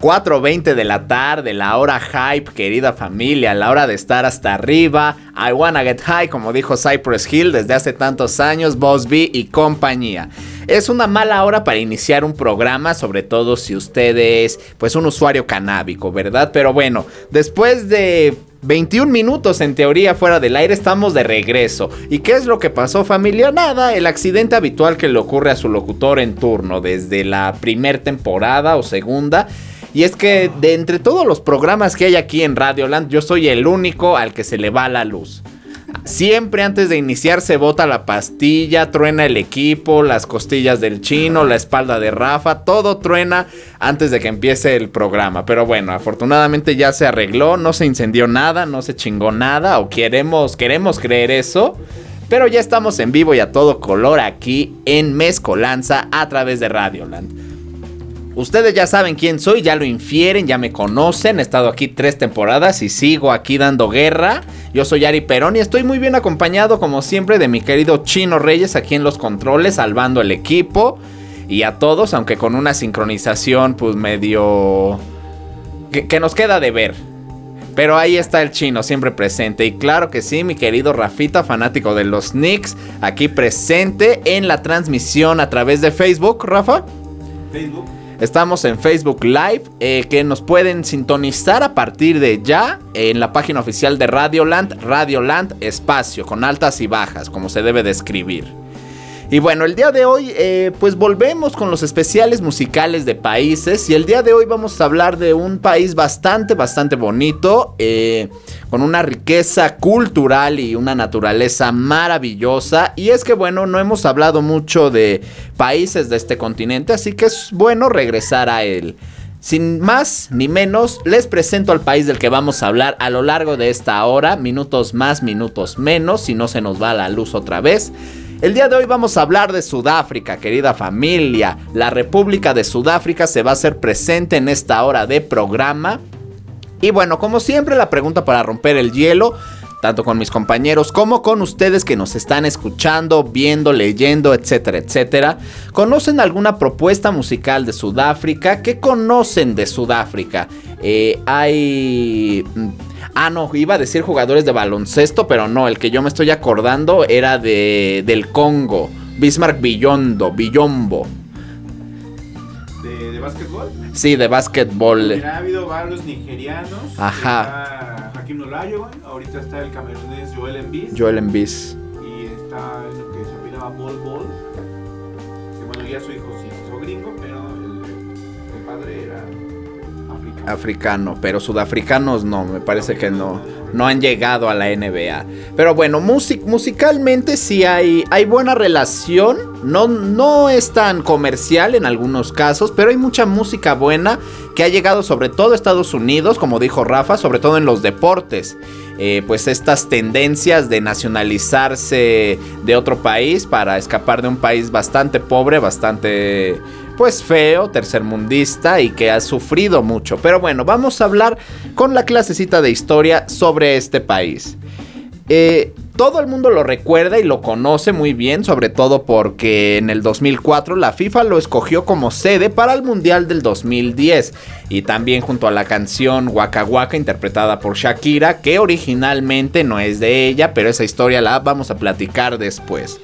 4.20 de la tarde, la hora hype, querida familia, la hora de estar hasta arriba. I wanna get high, como dijo Cypress Hill desde hace tantos años, Boss B y compañía. Es una mala hora para iniciar un programa, sobre todo si usted es pues un usuario canábico, ¿verdad? Pero bueno, después de 21 minutos en teoría fuera del aire estamos de regreso. ¿Y qué es lo que pasó familia? Nada, el accidente habitual que le ocurre a su locutor en turno desde la primer temporada o segunda y es que de entre todos los programas que hay aquí en Radioland, yo soy el único al que se le va la luz. Siempre antes de iniciar se bota la pastilla, truena el equipo, las costillas del chino, la espalda de Rafa, todo truena antes de que empiece el programa. Pero bueno, afortunadamente ya se arregló, no se incendió nada, no se chingó nada, o queremos, queremos creer eso. Pero ya estamos en vivo y a todo color aquí en Mezcolanza a través de Radioland. Ustedes ya saben quién soy, ya lo infieren, ya me conocen. He estado aquí tres temporadas y sigo aquí dando guerra. Yo soy Ari Perón y estoy muy bien acompañado, como siempre, de mi querido Chino Reyes aquí en los controles, salvando el equipo. Y a todos, aunque con una sincronización, pues medio. que, nos queda de ver. Pero ahí está el chino, siempre presente. Y claro que sí, mi querido Rafita, fanático de los Knicks, aquí presente en la transmisión a través de Facebook, Rafa. Facebook. Estamos en Facebook Live, eh, que nos pueden sintonizar a partir de ya en la página oficial de Radioland, Radioland Espacio, con altas y bajas, como se debe describir. Y bueno, el día de hoy eh, pues volvemos con los especiales musicales de países y el día de hoy vamos a hablar de un país bastante, bastante bonito, eh, con una riqueza cultural y una naturaleza maravillosa. Y es que bueno, no hemos hablado mucho de países de este continente, así que es bueno regresar a él. Sin más ni menos, les presento al país del que vamos a hablar a lo largo de esta hora, minutos más, minutos menos, si no se nos va la luz otra vez. El día de hoy vamos a hablar de Sudáfrica, querida familia. La República de Sudáfrica se va a hacer presente en esta hora de programa. Y bueno, como siempre, la pregunta para romper el hielo, tanto con mis compañeros como con ustedes que nos están escuchando, viendo, leyendo, etcétera, etcétera. ¿Conocen alguna propuesta musical de Sudáfrica? ¿Qué conocen de Sudáfrica? Eh, hay Ah, no, iba a decir jugadores de baloncesto, pero no, el que yo me estoy acordando era de, del Congo. Bismarck Billondo, Billombo. ¿De, básquetbol? Sí, de básquetbol. ha habido varios nigerianos. Ajá. Hakim ahorita está el camerunés Joel Embiid. Joel Embiid. Y está lo que se apelaba Bol Bol. Que bueno, ya su hijo sí, hizo gringo, pero el padre era africano, pero sudafricanos no, me parece que no, no han llegado a la NBA. Pero bueno, musicalmente sí hay, hay buena relación, no, no es tan comercial en algunos casos, pero hay mucha música buena que ha llegado sobre todo a Estados Unidos, como dijo Rafa, sobre todo en los deportes. Eh, pues estas tendencias de nacionalizarse de otro país para escapar de un país bastante pobre, bastante pues feo, tercermundista y que ha sufrido mucho. Pero bueno, vamos a hablar con la clasecita de historia sobre este país. Eh, todo el mundo lo recuerda y lo conoce muy bien, sobre todo porque en el 2004 la FIFA lo escogió como sede para el Mundial del 2010 y también junto a la canción Waka Waka interpretada por Shakira, que originalmente no es de ella, pero esa historia la vamos a platicar después.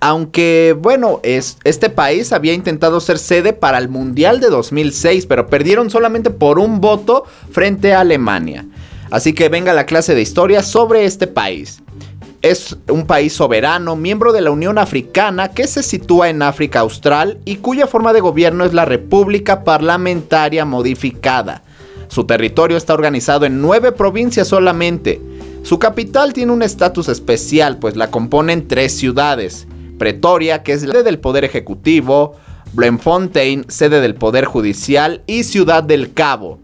Aunque, bueno, es, este país había intentado ser sede para el Mundial de 2006, pero perdieron solamente por un voto frente a Alemania. Así que venga la clase de historia sobre este país. Es un país soberano, miembro de la Unión Africana, que se sitúa en África Austral y cuya forma de gobierno es la República Parlamentaria Modificada. Su territorio está organizado en nueve provincias solamente. Su capital tiene un estatus especial, pues la componen tres ciudades. Pretoria, que es la sede del Poder Ejecutivo, Bloemfontein, sede del Poder Judicial, y Ciudad del Cabo,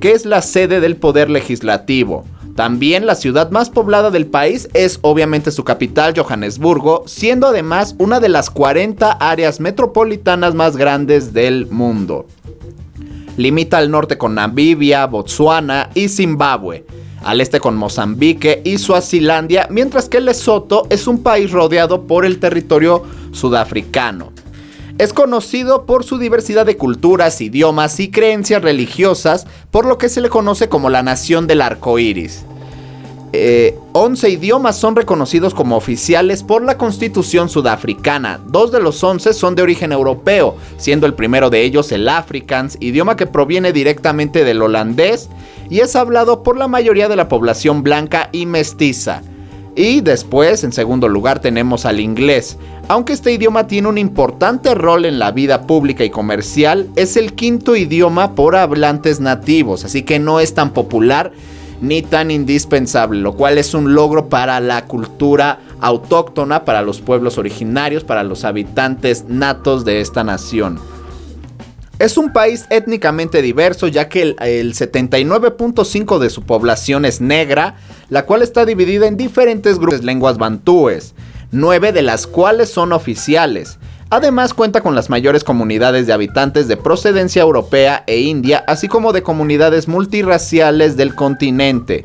que es la sede del Poder Legislativo. También la ciudad más poblada del país es obviamente su capital, Johannesburgo, siendo además una de las 40 áreas metropolitanas más grandes del mundo. Limita al norte con Namibia, Botsuana y Zimbabue al este con Mozambique y Suazilandia, mientras que Lesoto es un país rodeado por el territorio sudafricano. Es conocido por su diversidad de culturas, idiomas y creencias religiosas, por lo que se le conoce como la nación del arco iris. 11 eh, idiomas son reconocidos como oficiales por la constitución sudafricana. Dos de los 11 son de origen europeo, siendo el primero de ellos el Afrikaans, idioma que proviene directamente del holandés y es hablado por la mayoría de la población blanca y mestiza. Y después, en segundo lugar, tenemos al inglés. Aunque este idioma tiene un importante rol en la vida pública y comercial, es el quinto idioma por hablantes nativos, así que no es tan popular ni tan indispensable, lo cual es un logro para la cultura autóctona, para los pueblos originarios, para los habitantes natos de esta nación. Es un país étnicamente diverso ya que el, 79.5 de su población es negra, la cual está dividida en diferentes grupos de lenguas bantúes, nueve de las cuales son oficiales. Además cuenta con las mayores comunidades de habitantes de procedencia europea e india, así como de comunidades multirraciales del continente.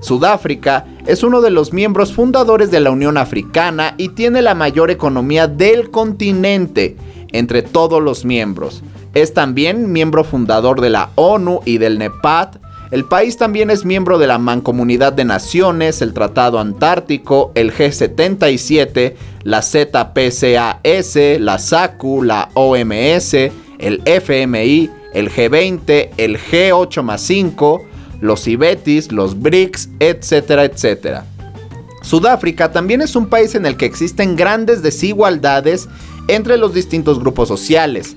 Sudáfrica es uno de los miembros fundadores de la Unión Africana y tiene la mayor economía del continente entre todos los miembros. Es también miembro fundador de la ONU y del NEPAD. El país también es miembro de la Mancomunidad de Naciones, el Tratado Antártico, el G77, la ZPCAS, la SACU, la OMS, el FMI, el G20, el G8 más 5, los IBETIS, los BRICS, etcétera, etcétera. Sudáfrica también es un país en el que existen grandes desigualdades entre los distintos grupos sociales.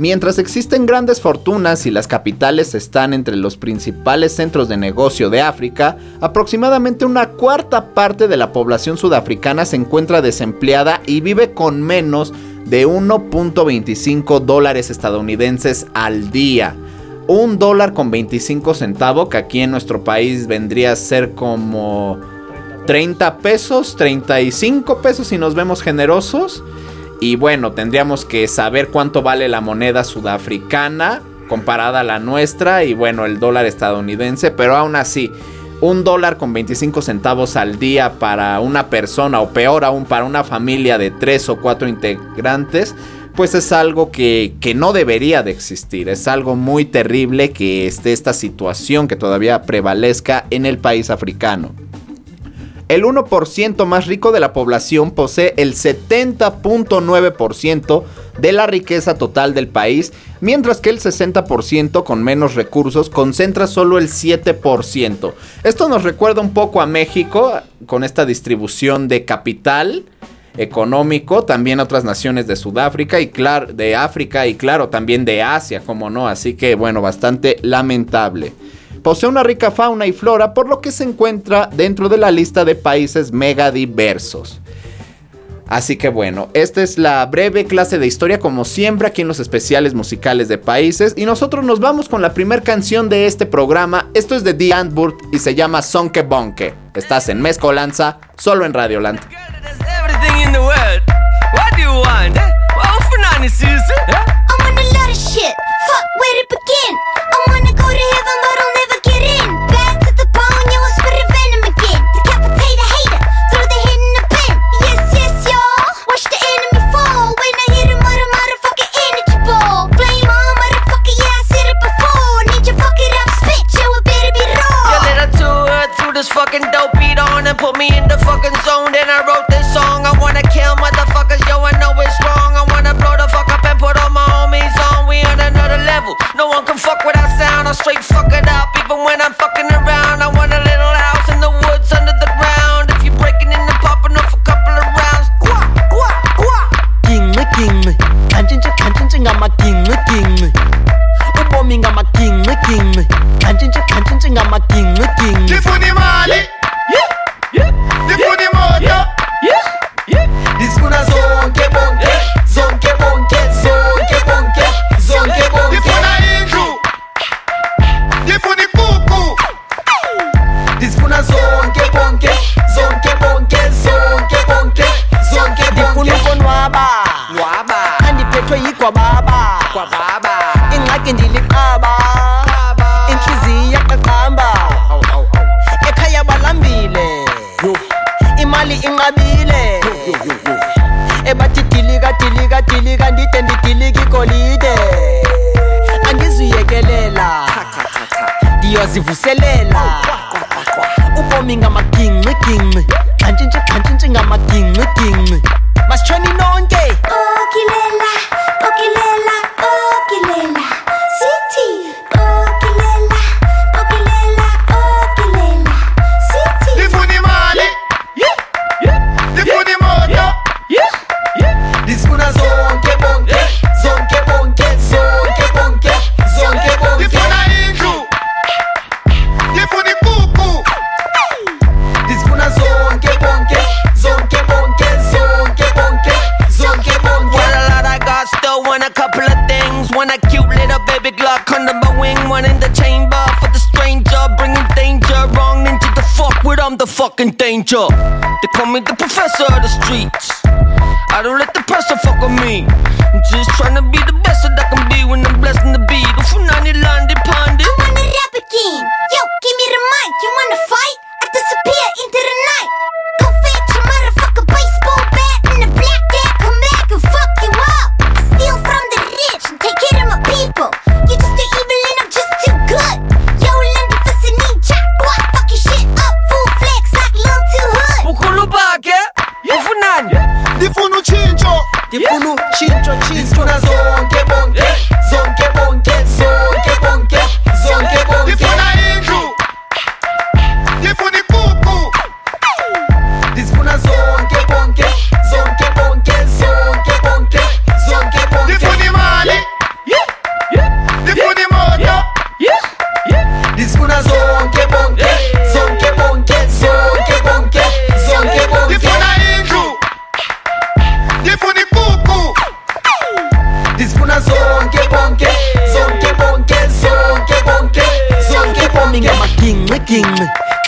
Mientras existen grandes fortunas y las capitales están entre los principales centros de negocio de África, aproximadamente una cuarta parte de la población sudafricana se encuentra desempleada y vive con menos de 1.25 dólares estadounidenses al día. Un dólar con 25 centavos, que aquí en nuestro país vendría a ser como 30 pesos, 35 pesos si nos vemos generosos. Y bueno, tendríamos que saber cuánto vale la moneda sudafricana comparada a la nuestra y bueno, el dólar estadounidense, pero aún así, un dólar con 25 centavos al día para una persona o peor aún para una familia de tres o cuatro integrantes, pues es algo que, que, no debería de existir. Es algo muy terrible que esté esta situación que todavía prevalezca en el país africano. El 1% más rico de la población posee el 70.9% de la riqueza total del país, mientras que el 60% con menos recursos concentra solo el 7%. Esto nos recuerda un poco a México con esta distribución de capital económico, también otras naciones de Sudáfrica y claro, de África y claro, también de Asia, como no, así que bueno, bastante lamentable. Posee una rica fauna y flora, por lo que se encuentra dentro de la lista de países megadiversos. Así que bueno, esta es la breve clase de historia como siempre aquí en los especiales musicales de países y nosotros nos vamos con la primera canción de este programa. Esto es de The Antwoord y se llama Sonke Bonke. Estás en Mezcolanza, solo en Radioland. I this fucking dope beat on and put me in the fucking zone. Then I wrote this song. I wanna kill motherfuckers, yo, I know it's wrong. I wanna blow the fuck up and put all my homies on. We on another level. No one can fuck with our sound. I straight fuck it up, even when I'm fucking around. I want a little house in the woods under the ground. If you're breaking in the popping off a couple of rounds, quack, quack, quack. King, king, kanjinja, kanjinja, I'm a king, king. Ubomi, I'm a king, king. kwababa. Kwababa. Ingxaki ndiliqaba. Intliziyo yaqaqamba. Ekhaya balambile imali inqabile. Ebathi dilika dilika dilika ndide ndidilika igolide. Angizuyekelela. Ndiyozivuselela. Ubomi ngamagingxigingxi xantshintshi xantshintshi ngamagingxiginxi masitshoni nonke. Okilela oh, fucking danger. They call me the professor of the streets. I don't let the pressure fuck with me. I'm just trying to be the best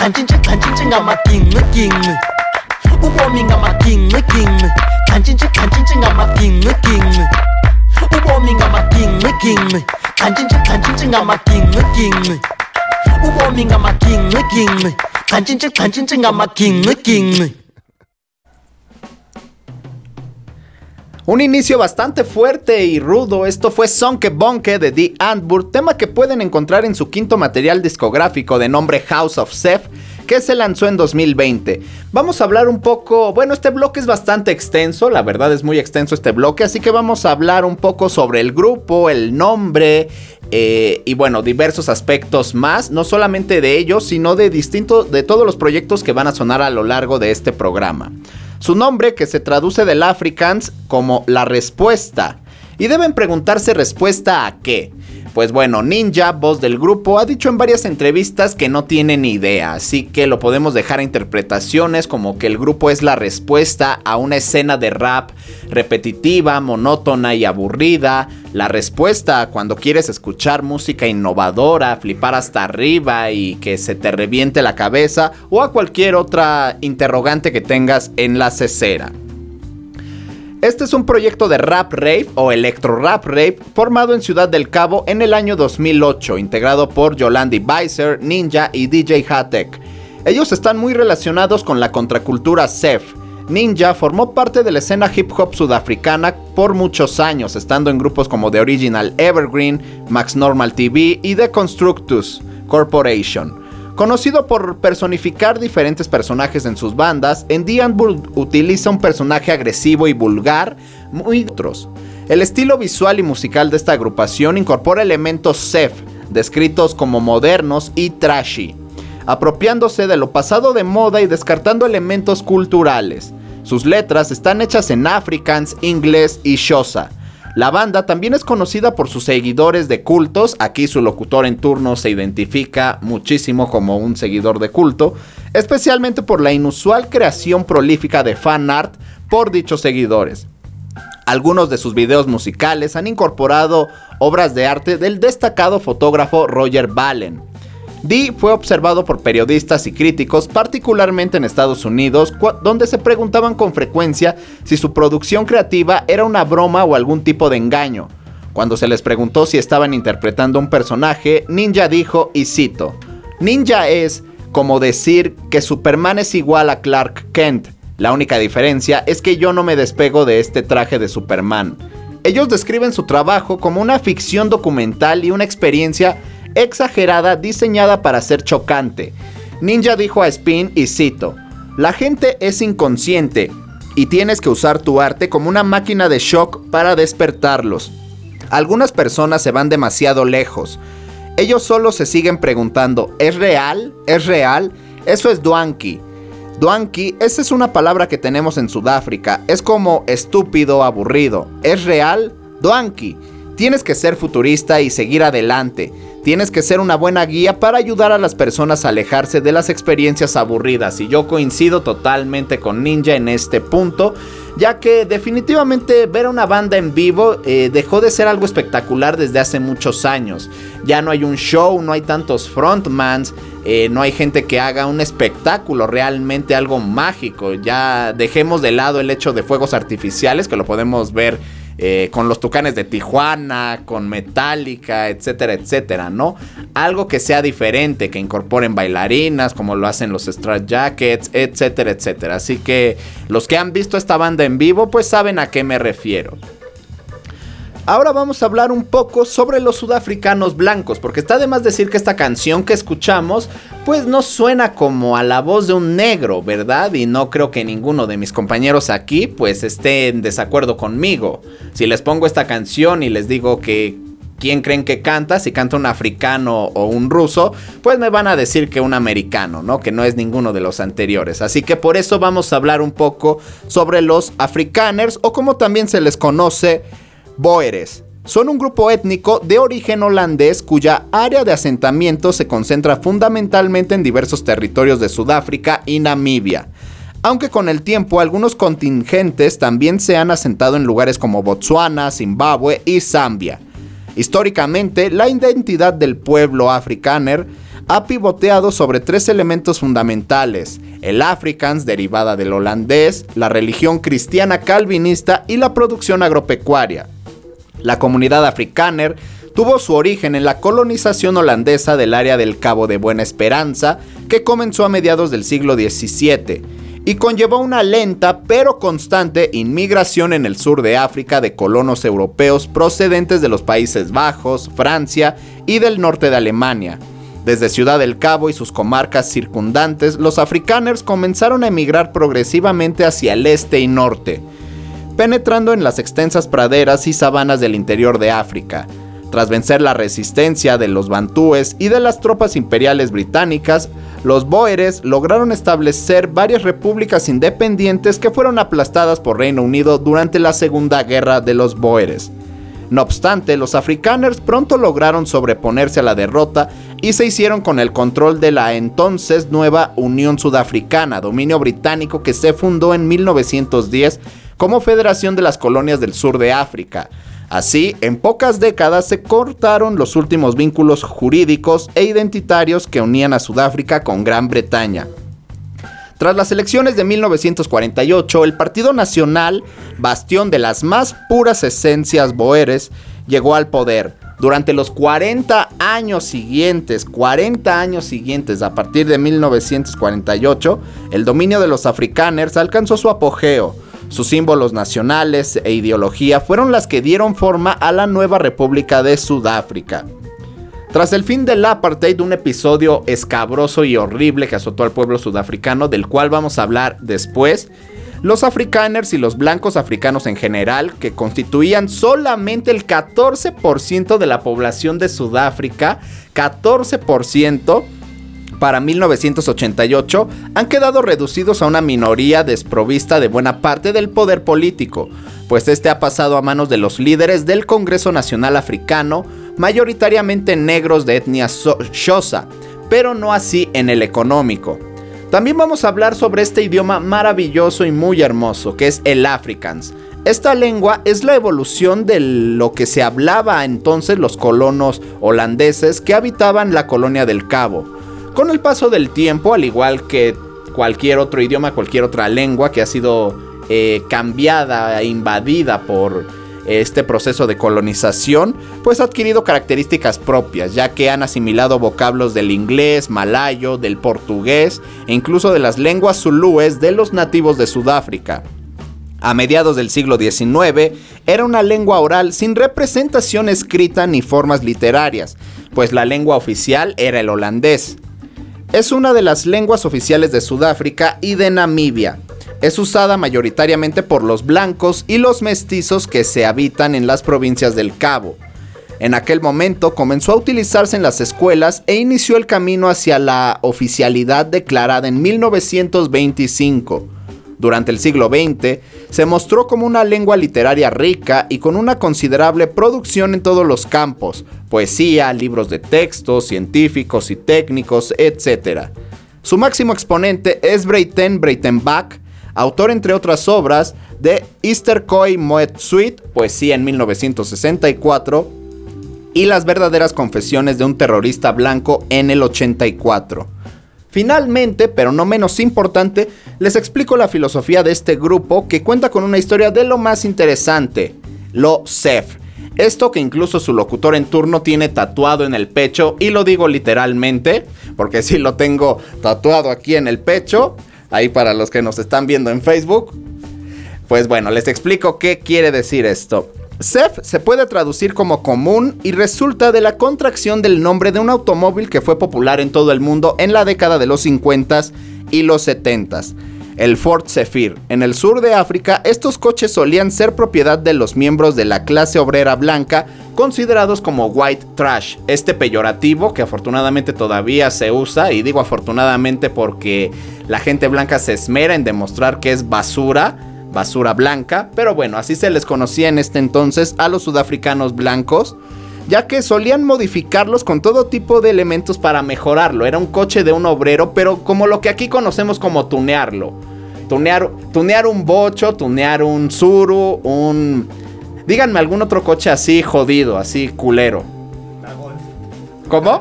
kanjinje 点了点了我 warming 阿妈点了点了看见 ginqi 我盯我 Un inicio bastante fuerte y rudo, esto fue Sonke Bonke de The Antwoord, tema que pueden encontrar en su quinto material discográfico de nombre House of Seth, que se lanzó en 2020. Vamos a hablar un poco, bueno, este bloque es bastante extenso, la verdad es muy extenso este bloque, así que vamos a hablar un poco sobre el grupo, el nombre eh, y bueno, diversos aspectos más, no solamente de ellos, sino de distintos, de todos los proyectos que van a sonar a lo largo de este programa. Su nombre, que se traduce del Afrikaans como la respuesta. Y deben preguntarse respuesta a qué. Pues bueno, Ninja, voz del grupo, ha dicho en varias entrevistas que no tiene ni idea, así que lo podemos dejar a interpretaciones como que el grupo es la respuesta a una escena de rap repetitiva, monótona y aburrida, la respuesta cuando quieres escuchar música innovadora, flipar hasta arriba y que se te reviente la cabeza o a cualquier otra interrogante que tengas en la cesera. Este es un proyecto de rap rave o electro rap rave formado en Ciudad del Cabo en el año 2008, integrado por Yolandi Weiser, Ninja y DJ Hatek. Ellos están muy relacionados con la contracultura Sef. Ninja formó parte de la escena hip hop sudafricana por muchos años, estando en grupos como The Original Evergreen, Max Normal TV y The Constructus Corporation. Conocido por personificar diferentes personajes en sus bandas, en utiliza un personaje agresivo y vulgar, muy otros. El estilo visual y musical de esta agrupación incorpora elementos Sef, descritos como modernos y trashy, apropiándose de lo pasado de moda y descartando elementos culturales. Sus letras están hechas en afrikaans, inglés y xhosa. La banda también es conocida por sus seguidores de cultos, aquí su locutor en turno se identifica muchísimo como un seguidor de culto, especialmente por la inusual creación prolífica de fan art por dichos seguidores. Algunos de sus videos musicales han incorporado obras de arte del destacado fotógrafo Roger Ballen. Dee fue observado por periodistas y críticos, particularmente en Estados Unidos, donde se preguntaban con frecuencia si su producción creativa era una broma o algún tipo de engaño. Cuando se les preguntó si estaban interpretando un personaje, Ninja dijo, y cito, Ninja es como decir que Superman es igual a Clark Kent. La única diferencia es que yo no me despego de este traje de Superman. Ellos describen su trabajo como una ficción documental y una experiencia exagerada diseñada para ser chocante. Ninja dijo a Spin y cito, la gente es inconsciente y tienes que usar tu arte como una máquina de shock para despertarlos. Algunas personas se van demasiado lejos. Ellos solo se siguen preguntando, ¿es real? ¿Es real? Eso es Dwanki. Dwanki, esa es una palabra que tenemos en Sudáfrica. Es como estúpido, aburrido. ¿Es real? Dwanki. Tienes que ser futurista y seguir adelante. Tienes que ser una buena guía para ayudar a las personas a alejarse de las experiencias aburridas. Y yo coincido totalmente con Ninja en este punto, ya que definitivamente ver a una banda en vivo eh, dejó de ser algo espectacular desde hace muchos años. Ya no hay un show, no hay tantos frontmans, eh, no hay gente que haga un espectáculo, realmente algo mágico. Ya dejemos de lado el hecho de fuegos artificiales, que lo podemos ver eh, con los Tucanes de Tijuana, con Metallica, etcétera, etcétera, ¿no? Algo que sea diferente, que incorporen bailarinas, como lo hacen los Strat Jackets, etcétera, etcétera. Así que los que han visto esta banda en vivo, pues saben a qué me refiero. Ahora vamos a hablar un poco sobre los sudafricanos blancos, porque está de más decir que esta canción que escuchamos, pues no suena como a la voz de un negro, ¿verdad? Y no creo que ninguno de mis compañeros aquí, pues esté en desacuerdo conmigo. Si les pongo esta canción y les digo que quién creen que canta, si canta un africano o un ruso, pues me van a decir que un americano, ¿no? Que no es ninguno de los anteriores. Así que por eso vamos a hablar un poco sobre los afrikaners o como también se les conoce Boeres. Son un grupo étnico de origen holandés cuya área de asentamiento se concentra fundamentalmente en diversos territorios de Sudáfrica y Namibia. Aunque con el tiempo algunos contingentes también se han asentado en lugares como Botsuana, Zimbabue y Zambia. Históricamente, la identidad del pueblo afrikaner ha pivoteado sobre tres elementos fundamentales, el Afrikaans derivada del holandés, la religión cristiana calvinista y la producción agropecuaria. La comunidad afrikaner tuvo su origen en la colonización holandesa del área del Cabo de Buena Esperanza, que comenzó a mediados del siglo XVII, y conllevó una lenta pero constante inmigración en el sur de África de colonos europeos procedentes de los Países Bajos, Francia y del norte de Alemania. Desde Ciudad del Cabo y sus comarcas circundantes, los afrikaners comenzaron a emigrar progresivamente hacia el este y norte, penetrando en las extensas praderas y sabanas del interior de África. Tras vencer la resistencia de los bantúes y de las tropas imperiales británicas, los boeres lograron establecer varias repúblicas independientes que fueron aplastadas por Reino Unido durante la Segunda Guerra de los Boeres. No obstante, los afrikaners pronto lograron sobreponerse a la derrota y se hicieron con el control de la entonces nueva Unión Sudafricana, dominio británico que se fundó en 1910 como Federación de las Colonias del Sur de África. Así, en pocas décadas se cortaron los últimos vínculos jurídicos e identitarios que unían a Sudáfrica con Gran Bretaña. Tras las elecciones de 1948, el Partido Nacional, bastión de las más puras esencias boeres, llegó al poder. Durante los 40 años siguientes, 40 años siguientes, a partir de 1948, el dominio de los afrikaners alcanzó su apogeo. Sus símbolos nacionales e ideología fueron las que dieron forma a la nueva República de Sudáfrica. Tras el fin del apartheid, un episodio escabroso y horrible que azotó al pueblo sudafricano, del cual vamos a hablar después, los afrikaners y los blancos africanos en general, que constituían solamente el 14% de la población de Sudáfrica, 14%, para 1988 han quedado reducidos a una minoría desprovista de buena parte del poder político, pues este ha pasado a manos de los líderes del Congreso Nacional Africano, mayoritariamente negros de etnia Xhosa, pero no así en el económico. También vamos a hablar sobre este idioma maravilloso y muy hermoso, que es el Afrikaans. Esta lengua es la evolución de lo que se hablaba entonces los colonos holandeses que habitaban la colonia del Cabo. Con el paso del tiempo, al igual que cualquier otro idioma, cualquier otra lengua que ha sido eh, cambiada e invadida por este proceso de colonización, pues ha adquirido características propias, ya que han asimilado vocablos del inglés, malayo, del portugués e incluso de las lenguas zulúes de los nativos de Sudáfrica. A mediados del siglo XIX era una lengua oral sin representación escrita ni formas literarias, pues la lengua oficial era el holandés. Es una de las lenguas oficiales de Sudáfrica y de Namibia. Es usada mayoritariamente por los blancos y los mestizos que se habitan en las provincias del Cabo. En aquel momento comenzó a utilizarse en las escuelas e inició el camino hacia la oficialidad declarada en 1925. Durante el siglo XX, se mostró como una lengua literaria rica y con una considerable producción en todos los campos, poesía, libros de texto, científicos y técnicos, etc. Su máximo exponente es Breiten Breitenbach, autor entre otras obras de Easter Koi Moet Suite, poesía en 1964, y Las verdaderas confesiones de un terrorista blanco en el 84. Finalmente, pero no menos importante, les explico la filosofía de este grupo que cuenta con una historia de lo más interesante, lo CEF. Esto que incluso su locutor en turno tiene tatuado en el pecho, y lo digo literalmente, porque sí lo tengo tatuado aquí en el pecho, ahí para los que nos están viendo en Facebook. Pues bueno, les explico qué quiere decir esto. CEF se puede traducir como común y resulta de la contracción del nombre de un automóvil que fue popular en todo el mundo en la década de los 50s y los 70s. El Ford Zephyr. En el sur de África, estos coches solían ser propiedad de los miembros de la clase obrera blanca, considerados como white trash. Este peyorativo que afortunadamente todavía se usa, y digo afortunadamente porque la gente blanca se esmera en demostrar que es basura, basura blanca, pero bueno, así se les conocía en este entonces a los sudafricanos blancos, ya que solían modificarlos con todo tipo de elementos para mejorarlo. Era un coche de un obrero, pero como lo que aquí conocemos como tunearlo. Tunear, tunear un bocho, tunear un suru, un... Díganme algún otro coche así jodido, así culero. La Golf. ¿Cómo?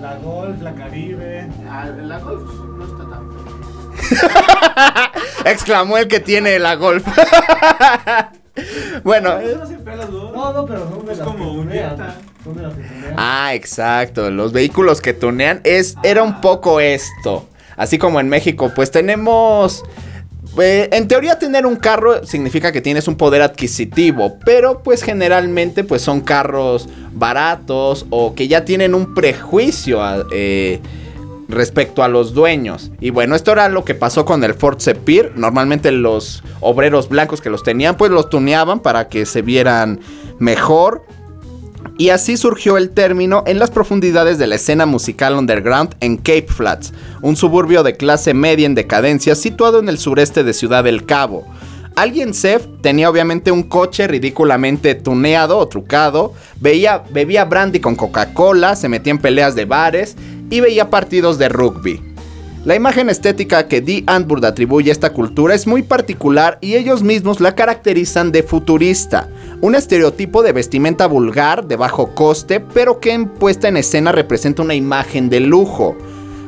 La Golf, la Caribe. Ah, la Golf no está tan Exclamó el que tiene la Golf. bueno. No, no, pero son de Es las como que un tunean. Jetta. Son de las que tunean. Ah, exacto. Los vehículos que tunean es, era un poco esto. Así como en México, pues tenemos... eh, en teoría tener un carro significa que tienes un poder adquisitivo, pero pues generalmente pues son carros baratos o que ya tienen un prejuicio a- eh, respecto a los dueños. Y bueno, esto era lo que pasó con el Ford Zephyr. Normalmente los obreros blancos que los tenían pues los tuneaban para que se vieran mejor. Y así surgió el término en las profundidades de la escena musical underground en Cape Flats, un suburbio de clase media en decadencia situado en el sureste de Ciudad del Cabo. Alguien Sef tenía obviamente un coche ridículamente tuneado o trucado, veía, bebía brandy con Coca-Cola, se metía en peleas de bares y veía partidos de rugby. La imagen estética que Dee Antwoord atribuye a esta cultura es muy particular y ellos mismos la caracterizan de futurista, un estereotipo de vestimenta vulgar, de bajo coste, pero que en puesta en escena representa una imagen de lujo.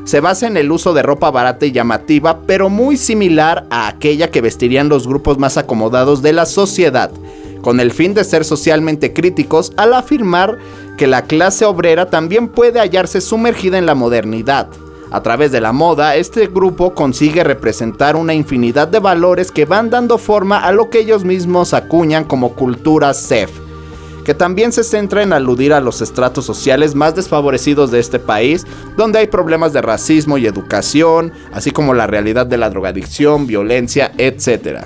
Se basa en el uso de ropa barata y llamativa, pero muy similar a aquella que vestirían los grupos más acomodados de la sociedad, con el fin de ser socialmente críticos al afirmar que la clase obrera también puede hallarse sumergida en la modernidad. A través de la moda, este grupo consigue representar una infinidad de valores que van dando forma a lo que ellos mismos acuñan como cultura SEF, que también se centra en aludir a los estratos sociales más desfavorecidos de este país, donde hay problemas de racismo y educación, así como la realidad de la drogadicción, violencia, etc.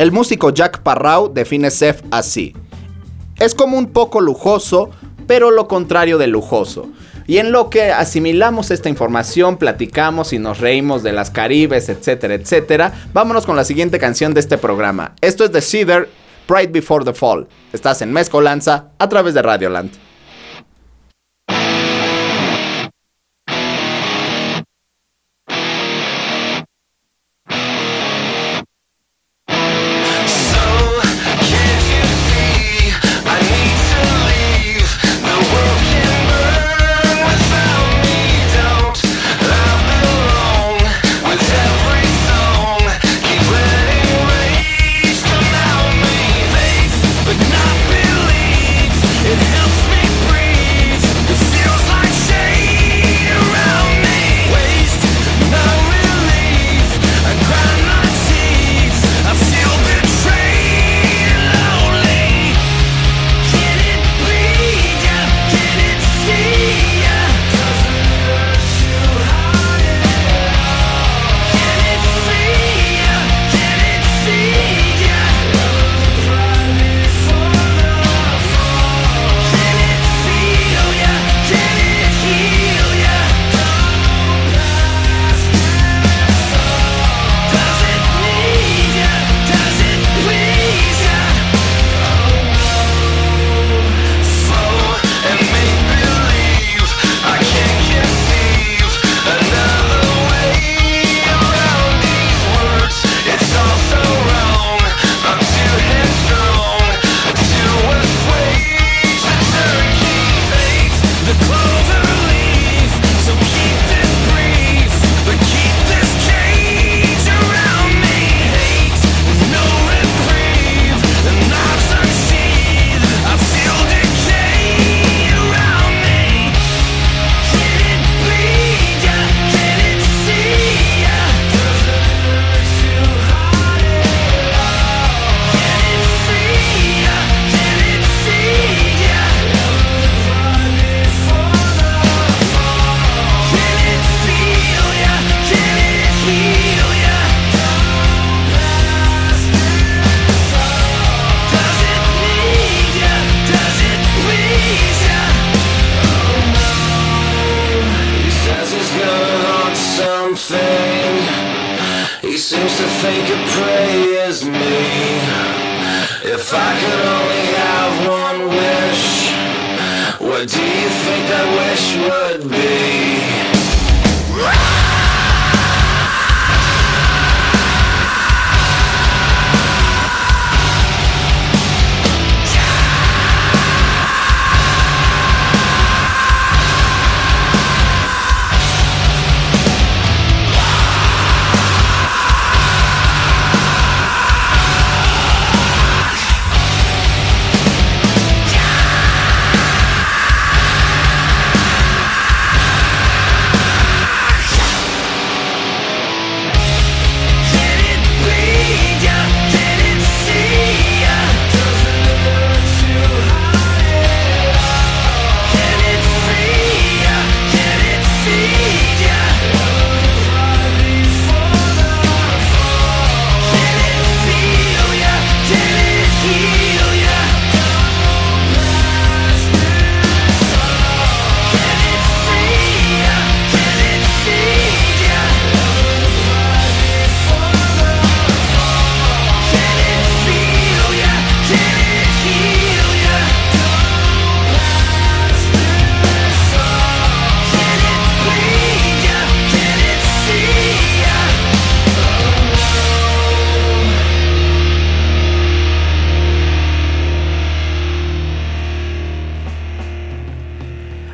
El músico Jack Parrau define SEF así. Es como un poco lujoso, pero lo contrario de lujoso. Y en lo que asimilamos esta información, platicamos y nos reímos de las Caribes, etcétera, etcétera, vámonos con la siguiente canción de este programa. Esto es de Cedar, Pride Before the Fall. Estás en Mezcolanza a través de Radioland.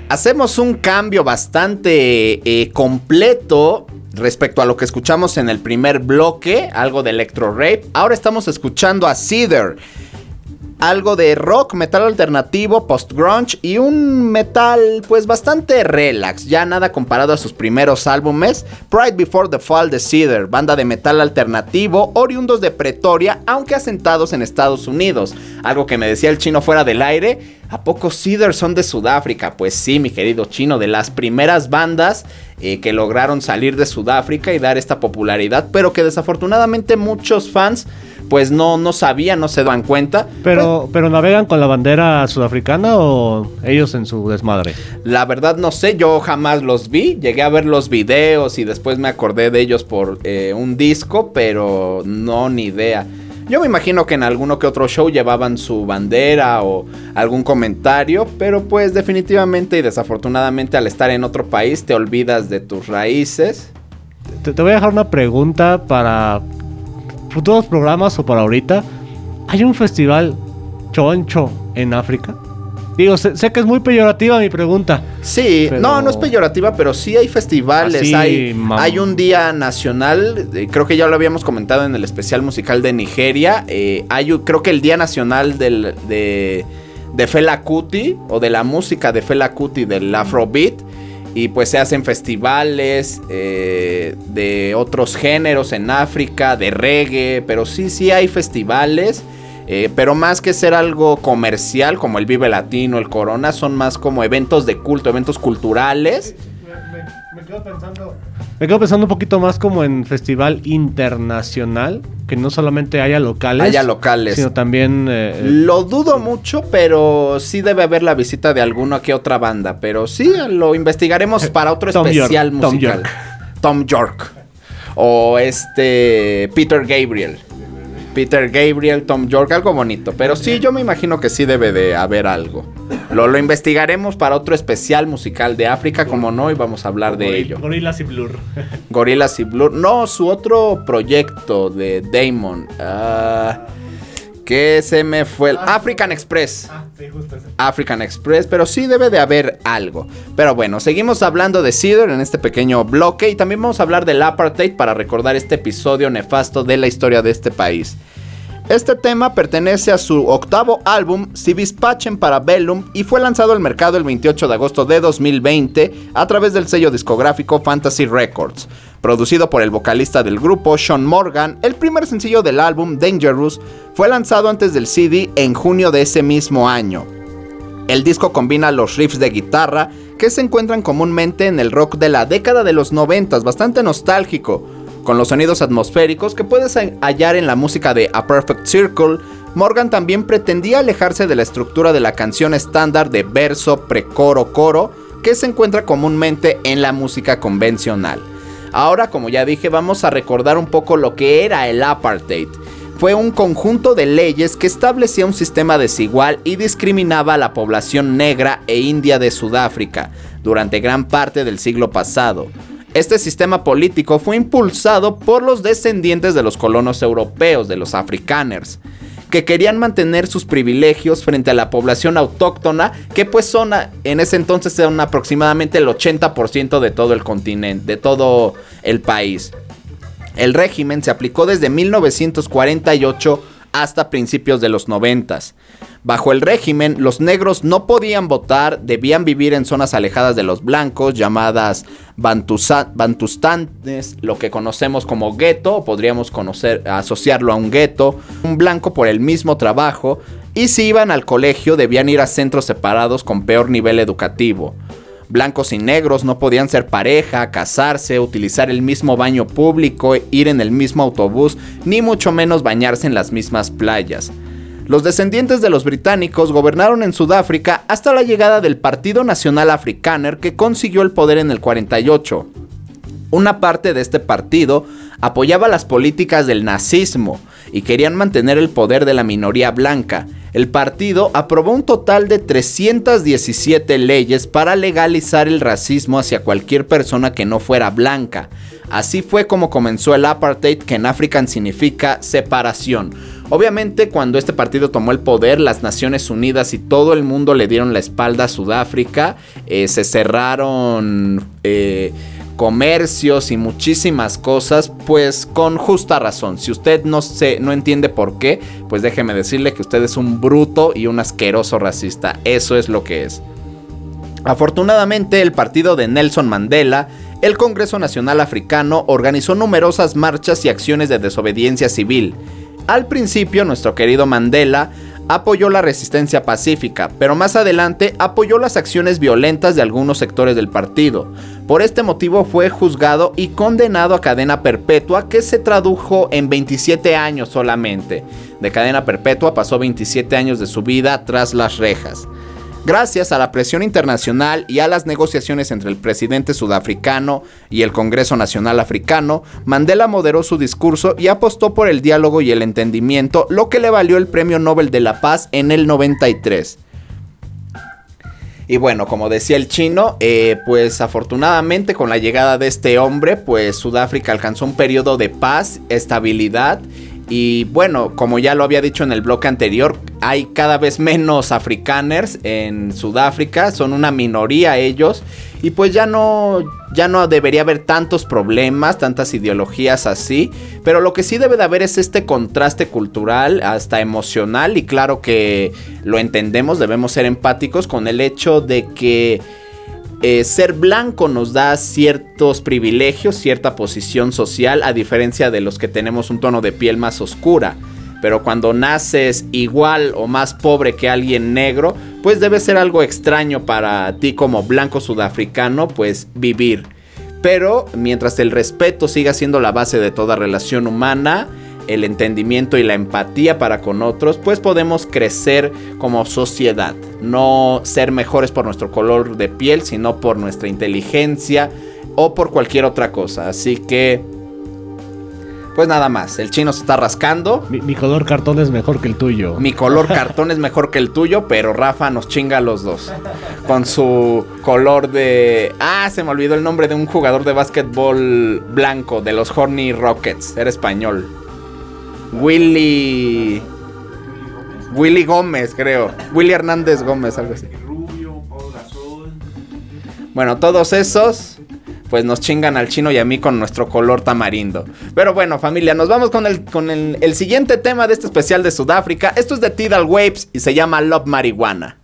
Hacemos un cambio bastante eh, completo respecto a lo que escuchamos en el primer bloque, algo de electro rape. Ahora estamos escuchando a Cedar. Algo de rock, metal alternativo, post-grunge y un metal pues bastante relax, ya nada comparado a sus primeros álbumes. Pride Before the Fall de Cedar, banda de metal alternativo, oriundos de Pretoria, aunque asentados en Estados Unidos. Algo que me decía el chino fuera del aire, ¿a poco Cedar son de Sudáfrica? Pues sí, mi querido chino, de las primeras bandas eh, que lograron salir de Sudáfrica y dar esta popularidad, pero que desafortunadamente muchos fans pues no, no sabían, no se dan cuenta. Pero, pero navegan con la bandera sudafricana o ellos en su desmadre. La verdad no sé, yo jamás los vi, llegué a ver los videos y después me acordé de ellos por eh, un disco, pero no ni idea. Yo me imagino que en alguno que otro show llevaban su bandera o algún comentario, pero pues definitivamente y desafortunadamente al estar en otro país te olvidas de tus raíces. Te, te voy a dejar una pregunta para futuros programas o para ahorita. ¿Hay un festival choncho en África? Digo, sé, sé que es muy peyorativa mi pregunta. Sí, Pero- no, no es peyorativa, pero sí hay festivales, Así, hay, mam- hay un día nacional, eh, creo que ya lo habíamos comentado en el especial musical de Nigeria, eh, hay, creo que el día nacional del, de, de Fela Kuti, o de la música de Fela Kuti, del Afrobeat, y pues se hacen festivales eh, de otros géneros en África, de reggae, pero sí, sí hay festivales. eh, pero más que ser algo comercial como el Vive Latino, el Corona, son más como eventos de culto, eventos culturales. Me quedo pensando. Me quedo pensando un poquito más como en festival internacional, que no solamente haya locales, Haya locales. sino también eh, Lo dudo mucho, pero sí debe haber la visita de alguna que otra banda. Pero sí, lo investigaremos para otro Tom especial York, Tom musical. York. Tom York. O este. Peter Gabriel. Peter Gabriel, Tom York, algo bonito. Pero sí, yo me imagino que sí debe de haber algo. Lo, lo investigaremos para otro especial musical de África, como no, y vamos a hablar de ello. Gorilas y Blur. Gorillaz y Blur. No, su otro proyecto de Damon. ah, que se me fue. el African Express. ah, sí, justo ese. African Express, pero sí debe de haber algo. Pero bueno, seguimos hablando de Cedar en este pequeño bloque y también vamos a hablar del apartheid para recordar este episodio nefasto de la historia de este país. Este tema pertenece a su octavo álbum, Civis Pacem para Bellum, y fue lanzado al mercado el 28 de agosto de 2020 a través del sello discográfico Fantasy Records. Producido por el vocalista del grupo, Sean Morgan, el primer sencillo del álbum, Dangerous, fue lanzado antes del CD en junio de ese mismo año. El disco combina los riffs de guitarra que se encuentran comúnmente en el rock de la década de los 90, bastante nostálgico, con los sonidos atmosféricos que puedes hallar en la música de A Perfect Circle. Morgan también pretendía alejarse de la estructura de la canción estándar de verso, precoro, coro, que se encuentra comúnmente en la música convencional. Ahora, como ya dije, vamos a recordar un poco lo que era el apartheid. Fue un conjunto de leyes que establecía un sistema desigual y discriminaba a la población negra e india de Sudáfrica durante gran parte del siglo pasado. Este sistema político fue impulsado por los descendientes de los colonos europeos, de los afrikaners, que querían mantener sus privilegios frente a la población autóctona, que pues son en ese entonces eran aproximadamente el 80% de todo el continente, de todo el país. El régimen se aplicó desde 1948 hasta principios de los 90. Bajo el régimen, los negros no podían votar, debían vivir en zonas alejadas de los blancos, llamadas bantustanes, lo que conocemos como gueto, podríamos conocer, asociarlo a un gueto, un blanco por el mismo trabajo, y si iban al colegio debían ir a centros separados con peor nivel educativo. Blancos y negros no podían ser pareja, casarse, utilizar el mismo baño público, ir en el mismo autobús, ni mucho menos bañarse en las mismas playas. Los descendientes de los británicos gobernaron en Sudáfrica hasta la llegada del Partido Nacional Afrikaner que consiguió el poder en el 48. Una parte de este partido apoyaba las políticas del nazismo y querían mantener el poder de la minoría blanca. El partido aprobó un total de 317 leyes para legalizar el racismo hacia cualquier persona que no fuera blanca. Así fue como comenzó el apartheid, que en African significa separación. Obviamente cuando este partido tomó el poder, las Naciones Unidas y todo el mundo le dieron la espalda a Sudáfrica, eh, se cerraron... eh, comercios y muchísimas cosas, pues con justa razón. Si usted no se no entiende por qué, pues déjeme decirle que usted es un bruto y un asqueroso racista. Eso es lo que es. Afortunadamente, el partido de Nelson Mandela, el Congreso Nacional Africano, organizó numerosas marchas y acciones de desobediencia civil. Al principio, nuestro querido Mandela apoyó la resistencia pacífica, pero más adelante apoyó las acciones violentas de algunos sectores del partido. Por este motivo fue juzgado y condenado a cadena perpetua que se tradujo en 27 años solamente. De cadena perpetua pasó 27 años de su vida tras las rejas. Gracias a la presión internacional y a las negociaciones entre el presidente sudafricano y el Congreso Nacional Africano, Mandela moderó su discurso y apostó por el diálogo y el entendimiento, lo que le valió el Premio Nobel de la Paz en el 93. Y bueno, como decía el chino, eh, pues afortunadamente con la llegada de este hombre, pues Sudáfrica alcanzó un periodo de paz, estabilidad y bueno, como ya lo había dicho en el bloque anterior, hay cada vez menos afrikaners en Sudáfrica, son una minoría ellos. Y pues ya no ya no debería haber tantos problemas, tantas ideologías así, pero lo que sí debe de haber es este contraste cultural, hasta emocional. Y claro que lo entendemos, debemos ser empáticos con el hecho de que eh, ser blanco nos da ciertos privilegios, cierta posición social, a diferencia de los que tenemos un tono de piel más oscura. Pero cuando naces igual o más pobre que alguien negro, pues debe ser algo extraño para ti como blanco sudafricano, pues vivir. Pero mientras el respeto siga siendo la base de toda relación humana, el entendimiento y la empatía para con otros, pues podemos crecer como sociedad. No ser mejores por nuestro color de piel, sino por nuestra inteligencia o por cualquier otra cosa. Así que, pues nada más, el chino se está rascando. Mi, mi color cartón es mejor que el tuyo. Mi color cartón es mejor que el tuyo, pero Rafa nos chinga a los dos. Con su color de... Ah, se me olvidó el nombre de un jugador de básquetbol blanco, de los Horny Rockets. Era español. Willy... Willy Gómez, creo. Willy Hernández Gómez, algo así. Rubio. Bueno, todos esos, pues nos chingan al chino y a mí con nuestro color tamarindo. Pero bueno, familia, nos vamos con el, con el, el siguiente tema de este especial de Sudáfrica. Esto es de Tidal Waves y se llama Love Marihuana.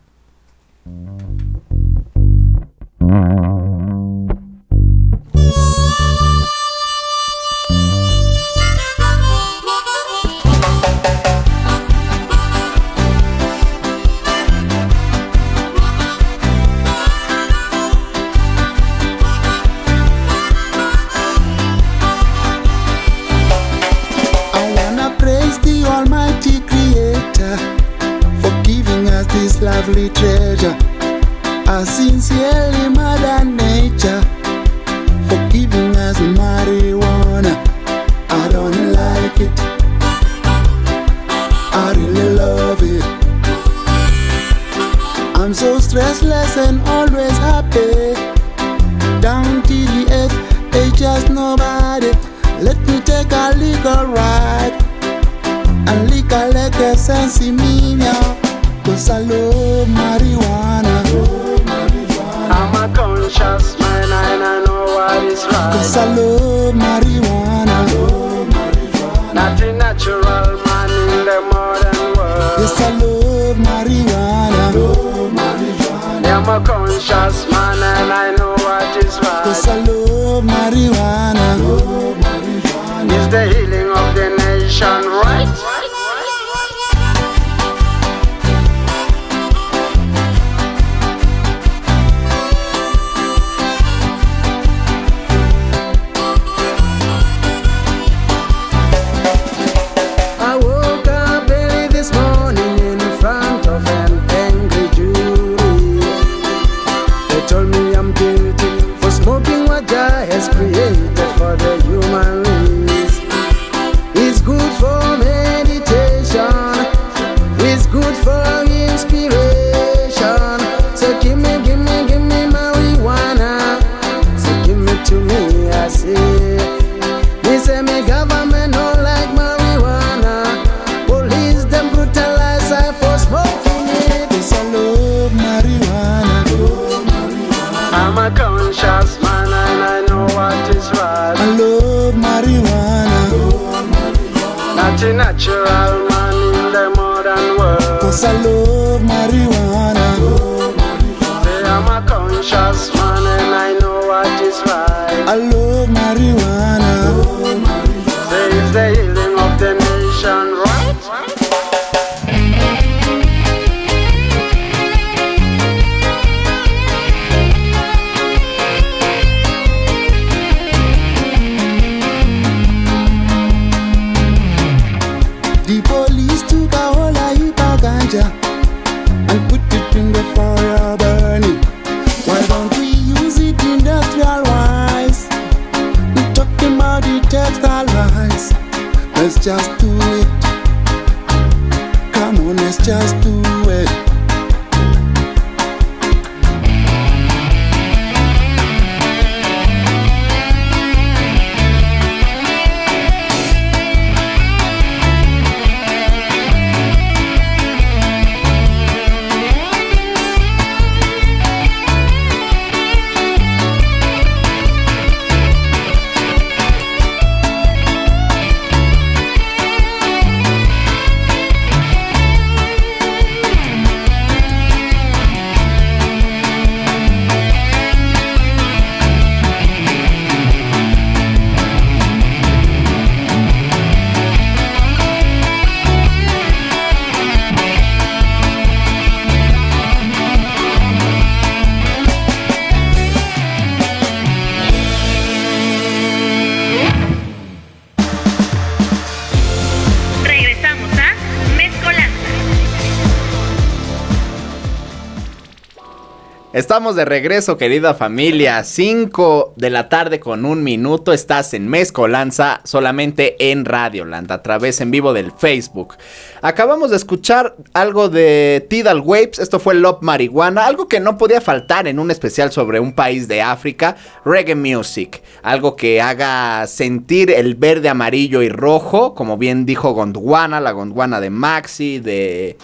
Estamos de regreso, querida familia. 5 de la tarde con un minuto. Estás en Mezcolanza solamente en Radioland, a través en vivo del Facebook. Acabamos de escuchar algo de Tidal Waves. Esto fue Love Marihuana. Algo que no podía faltar en un especial sobre un país de África. Reggae Music. Algo que haga sentir el verde, amarillo y rojo. Como bien dijo Gondwana, la Gondwana de Maxi, de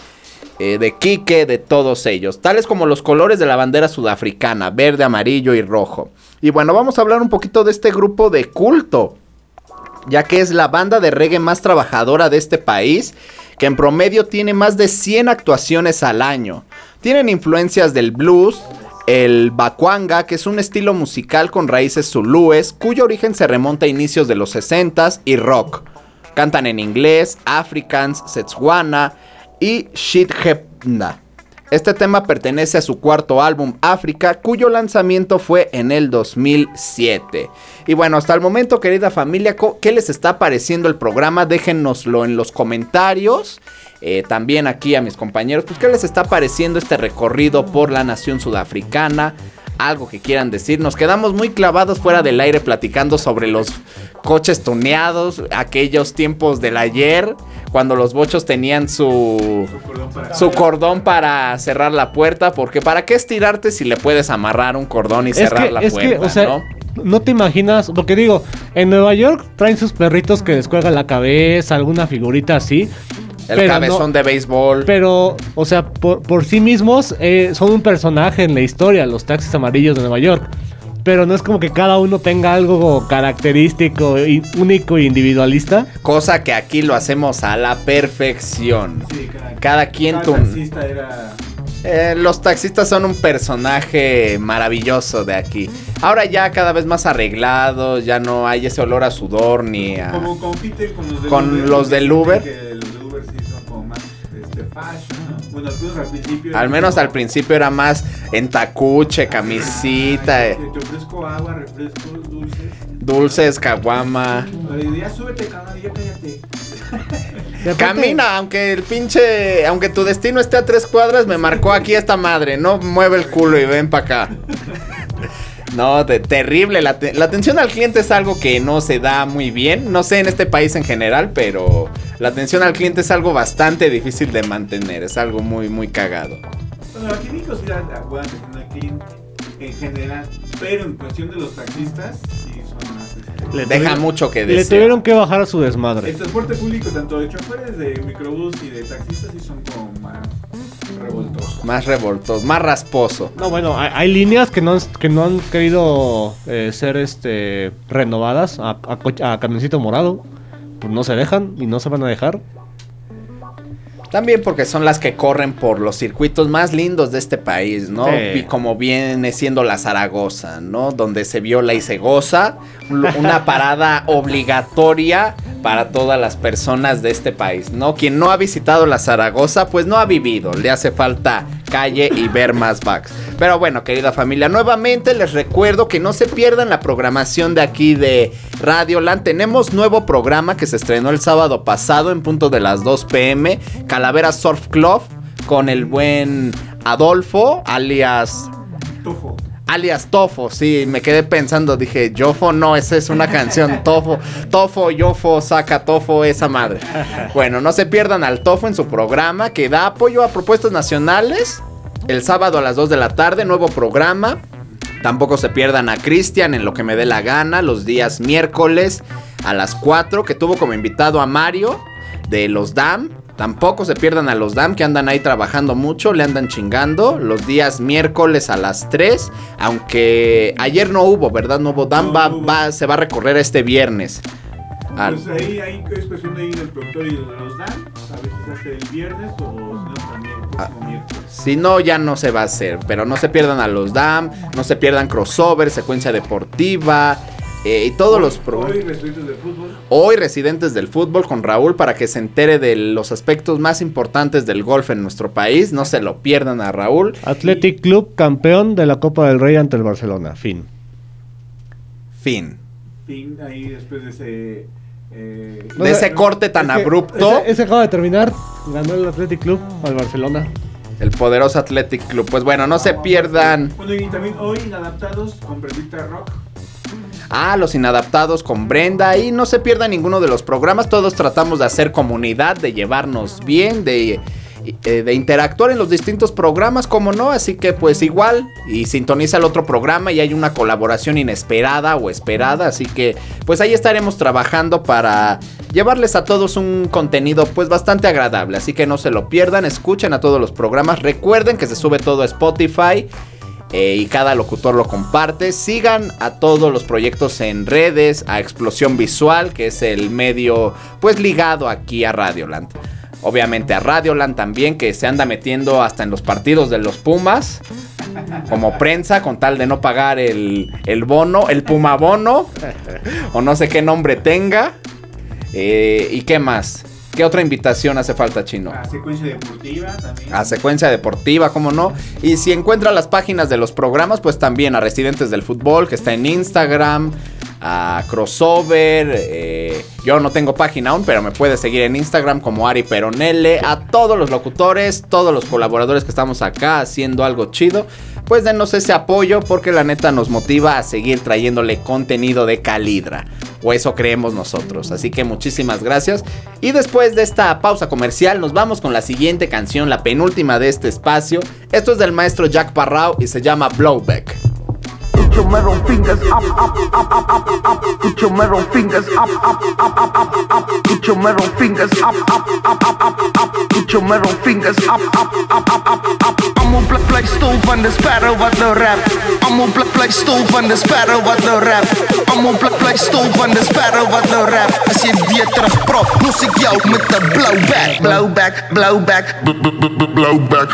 eh, de Quique, de todos ellos, tales como los colores de la bandera sudafricana, verde, amarillo y rojo. Y bueno, vamos a hablar un poquito de este grupo de culto, ya que es la banda de reggae más trabajadora de este país, que en promedio tiene más de 100 actuaciones al año. Tienen influencias del blues, el bakwanga, que es un estilo musical con raíces zulúes, cuyo origen se remonta a inicios de los 60s, y rock. Cantan en inglés, Africans, Setswana y Shit. Este tema pertenece a su cuarto álbum África, cuyo lanzamiento fue en el 2007. Y bueno, hasta el momento, querida familia, ¿qué les está pareciendo el programa? Déjennoslo en los comentarios. Eh, también aquí a mis compañeros, pues, ¿qué les está pareciendo este recorrido por la nación sudafricana? Algo que quieran decir. Nos quedamos muy clavados fuera del aire platicando sobre los coches tuneados, aquellos tiempos del ayer, cuando los bochos tenían su, su cordón para cerrar la puerta, porque ¿para qué estirarte si le puedes amarrar un cordón y cerrar que, la es puerta? que, o sea, ¿no? ¿no? te imaginas, porque digo, en Nueva York traen sus perritos que les cuelgan la cabeza, alguna figurita así. El pero cabezón no- de béisbol. Pero, o sea, por, por sí mismos eh, son un personaje en la historia, los taxis amarillos de Nueva York. Pero no es como que cada uno tenga algo característico, y único e individualista. Cosa que aquí lo hacemos a la perfección. Sí, cada, Cada quien cada tun- taxista era. Eh, los taxistas son un personaje maravilloso de aquí. Ahora ya cada vez más arreglados, ya no hay ese olor a sudor ni a... Como compiten con los del Con Uber. los del Uber. Que los del Uber algunos al principio. Al eran menos como, al principio era más en tacuche, camisita, "Ay, eh, Te ofrezco agua, refrescos, dulces. dulces, caguama. Ya súbete, cabrón, ya cállate. Camina, aunque el pinche, aunque tu destino esté a tres cuadras, me marcó aquí esta madre. No mueve el culo y ven para acá. No, te- terrible. La, te- la atención al cliente es algo que no se da muy bien. No sé en este país en general, pero la atención al cliente es algo bastante difícil de mantener. Es algo muy, muy cagado. Bueno, aquí Nico sí buena atención al cliente en general, pero en cuestión de los taxistas, sí son más. este, Le Deja tuvieron- mucho que Le desear. tuvieron que bajar a su desmadre. El transporte público, tanto de choferes de microbús y de taxistas, sí son como más revoltosos. Más revoltoso, más rasposo. No, bueno, hay, hay líneas que no, han- que no han querido eh, ser este renovadas a, a, a camioncito morado. Pues no se dejan y no se van a dejar. También porque son las que corren por los circuitos más lindos de este país, ¿no? Sí. Y como viene siendo la Zaragoza, ¿no? Donde se viola y se goza. Un- Una parada obligatoria para todas las personas de este país, ¿no? Quien no ha visitado la Zaragoza, pues no ha vivido. Le hace falta calle y ver más backs. Pero bueno, querida familia, nuevamente les recuerdo que no se pierdan la programación de aquí de Radio Land. Tenemos nuevo programa que se estrenó el sábado pasado en punto de las 2 pm. Calavera Surf Club con el buen Adolfo, alias Tofo. Alias Tofo, sí, me quedé pensando, dije, Yofo, no, esa es una canción, Tofo, Tofo, Yofo, saca Tofo, esa madre. Bueno, no se pierdan al Tofo en su programa que da apoyo a propuestas nacionales. El sábado a las 2 de la tarde, nuevo programa. Tampoco se pierdan a Cristian en lo que me dé la gana, los días miércoles a las 4, que tuvo como invitado a Mario de los DAM. Tampoco se pierdan a los DAM que andan ahí trabajando mucho, le andan chingando. Los días miércoles a las 3, aunque ayer no hubo, ¿verdad? No hubo DAM, va, va- se va a recorrer este viernes. Al- Pues ahí, ahí es cuestión de ir del productor y de los dan. A ver si se hace el viernes o si no también miércoles. Si no, ya no se va a hacer. Pero no se pierdan a los DAM, no se pierdan crossover, secuencia deportiva eh, y todos los programas. Hoy, residentes del fútbol. Hoy residentes del fútbol con Raúl para que se entere de los aspectos más importantes del golf en nuestro país. No se lo pierdan a Raúl. Athletic Club campeón de la Copa del Rey ante el Barcelona. Fin. Fin. Fin, ahí después de ese. eh, De ese corte tan abrupto. Ese, ese acaba de terminar. Ganó el Athletic Club al Barcelona. El poderoso Athletic Club. Pues bueno, no se pierdan. Bueno, y también hoy inadaptados con Brendita Rock. Ah, los inadaptados con Brenda. Y no se pierdan ninguno de los programas. Todos tratamos de hacer comunidad, de llevarnos bien, de, eh, de interactuar en los distintos programas, como no. Así que pues igual. Y sintoniza el otro programa y hay una colaboración inesperada o esperada. Así que pues ahí estaremos trabajando para llevarles a todos un contenido pues bastante agradable. Así que no se lo pierdan. Escuchen a todos los programas. Recuerden que se sube todo a Spotify. Eh, y cada locutor lo comparte. Sigan a todos los proyectos en redes, a Explosión Visual, que es el medio pues ligado aquí a Radioland. Obviamente a Radioland también, que se anda metiendo hasta en los partidos de los Pumas. Como prensa, con tal de no pagar el, el bono, el Puma bono. O no sé qué nombre tenga. Eh, ¿Y qué más? ¿Qué otra invitación hace falta, Chino? La secuencia deportiva también. A secuencia deportiva, como no. Y si encuentra las páginas de los programas, pues también a Residentes del Fútbol, que está en Instagram. a Crossover. eh, yo no tengo página aún, pero me puedes seguir en Instagram como Ari Peronelle. A todos los locutores, todos los colaboradores que estamos acá haciendo algo chido. Pues denos ese apoyo porque la neta nos motiva a seguir trayéndole contenido de calidra. O eso creemos nosotros. Así que muchísimas gracias. Y después de esta pausa comercial, nos vamos con la siguiente canción, la penúltima de este espacio. Esto es del maestro Jack Parrao y se llama Blowback. Put your middle fingers up, up, up, up, up, up. Put your middle fingers up, up, up, up, up, up. Put your middle fingers up, up, up, up, up, up. Put your middle fingers up, up, up, up, up, up. Allemaal blik bly stil van dis sparrow wat nou rap. Allemaal blik bly stil van dis sparrow wat nou rap. Allemaal blik bly stil van dis sparrow wat nou rap. As jy weer terugprop, los ek jou met 'n blowback, blowback, blowback, blowback.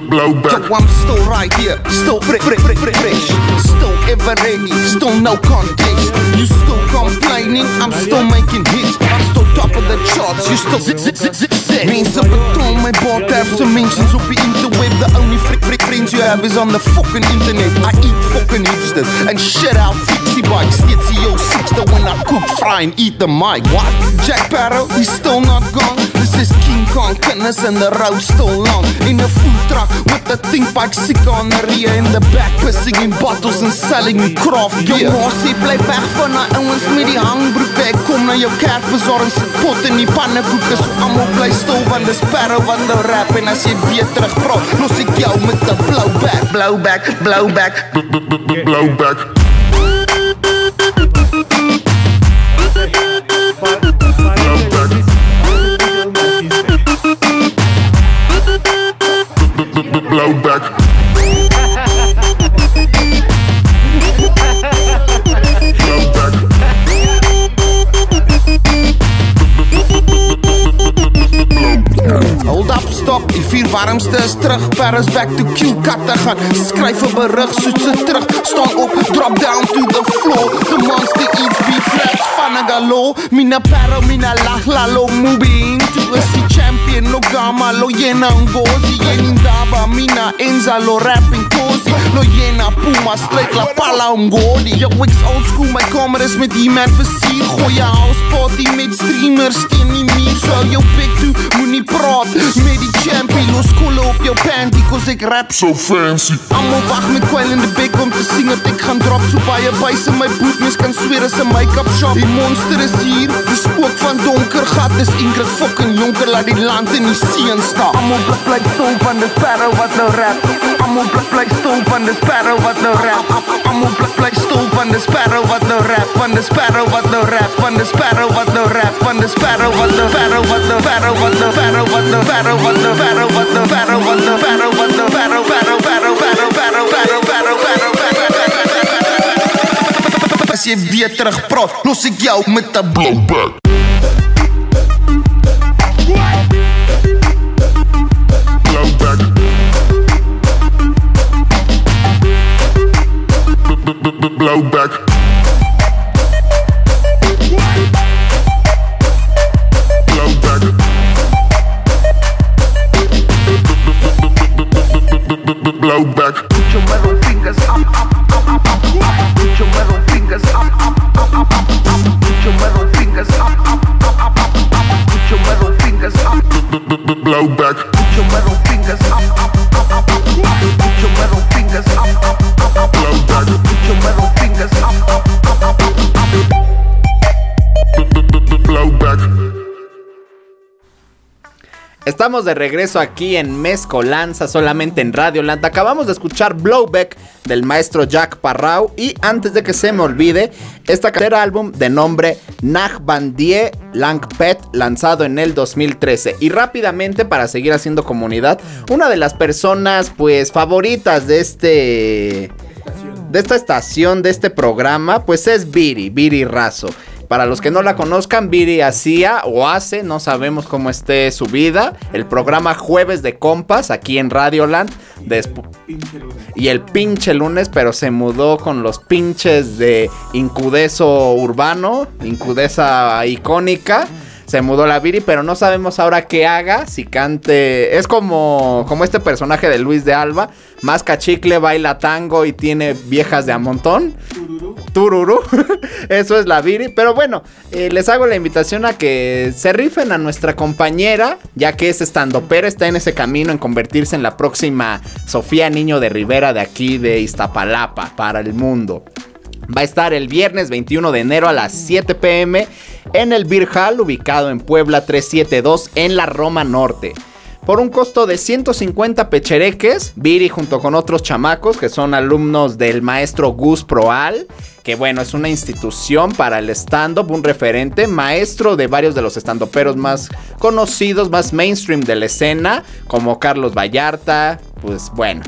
Blowback. Yo, I'm still right here, still fresh, fresh, fresh, fresh, fresh. Still ever ready, still no contest. You still complaining, I'm still making hits. I'm still top of the charts, you still zit, zit, zit, zit, zit. Mensen betoon mijn bordapse mentions op je interweb. The only freak, freak friends you have is on the fucking internet. I eat fucking hipsters and shit out fixie bikes. Steeds die 06 when I cook, fry and eat the mic. What? Jack Barrow, he's still not gone. This is King Kong, kinders and the road still long. In a food truck with the think bike sick on the rear in the back, pissing in bottles and selling me craft beer. Jou bossie bly weg van die ouens met die hangbroeke. Ek kom na jou kerk bezorg en sit pot in die pannekoeke. So almal bly stil want dis sparrow wat nou rap en as jy weer terugpraat, los ek jou met 'n Blow back, blow back, blow back, blow back. Terug Paris back to katte gaan. Skryf 'n berig, soet se terug. Staan op, drop down to the floor. The monster eats beats, raps van 'n galo Mina paro, mina lach, lalo Mubi. Into a sea champion Lo gama, lo yena ngozi. Yeni ndaba, mina enza, lo rapping cozy Lo yena puma, straight la pala umgodi Yo, ek's old school, my kamer is met He-Man versier Gooi je house party met streamers Teen die muur, so hou jou bek toe Moenie praat met die champy Los koelen op jouw panty, cause ik rap zo fancy Allemaal wacht met kwijl in de bek om te zien dat ik ga drop Zo bij je buis in mijn bloedmis kan zweren zijn make-up shop Die monster is hier, de spook van donker gaat Dus Ingrid fucking jonker, laat die land in die zien staan Allemaal blij blij stom van de sparrow wat nou rap Allemaal blij blij stom van de sparrow wat nou rap Allemaal blij blij stom van de sparrow wat nou rap Van de sparrow wat nou rap Van de sparrow wat nou rap Van de sparrow wat nou rap Van de sparrow wat nou rap Van de sparrow wat nou rap As jy weer terugpraat, los ek jou met 'n blowback. Blowback. blow back. Put your metal fingers up. Estamos de regreso aquí en Mezcolanza, solamente en Radio Land. Acabamos de escuchar Blowback del maestro Jack Parrau. Y antes de que se me olvide, esta carrera álbum de nombre Nag Bandie Lang Pet, lanzado en el 2013. Y rápidamente, para seguir haciendo comunidad, una de las personas, pues, favoritas de este. De esta estación, de este programa, pues es Viri, Viri Razo. Para los que no la conozcan, Viri hacía o hace, no sabemos cómo esté su vida, el programa Jueves de Compas aquí en Radioland. y el pinche lunes, pero se mudó con los pinches de Incudeso Urbano, Incudesa icónica. Se mudó la Viri, pero no sabemos ahora qué haga, si cante. Es como, como este personaje de Luis de Alba, más cachicle, baila tango y tiene viejas de a montón. Tururú. Eso es la Viri. Pero bueno, eh, les hago la invitación a que se rifen a nuestra compañera, ya que es estando, pero está en ese camino en convertirse en la próxima Sofía Niño de Rivera de aquí de Iztapalapa para el mundo. Va a estar el viernes 21 de enero a las 7 pm en el Beer Hall ubicado en Puebla 372 en la Roma Norte. Por un costo de 150 pechereques, Viri junto con otros chamacos que son alumnos del maestro Gus Proal, que bueno, es una institución para el stand-up, un referente, maestro de varios de los stand-uperos más conocidos, más mainstream de la escena, como Carlos Vallarta, pues bueno,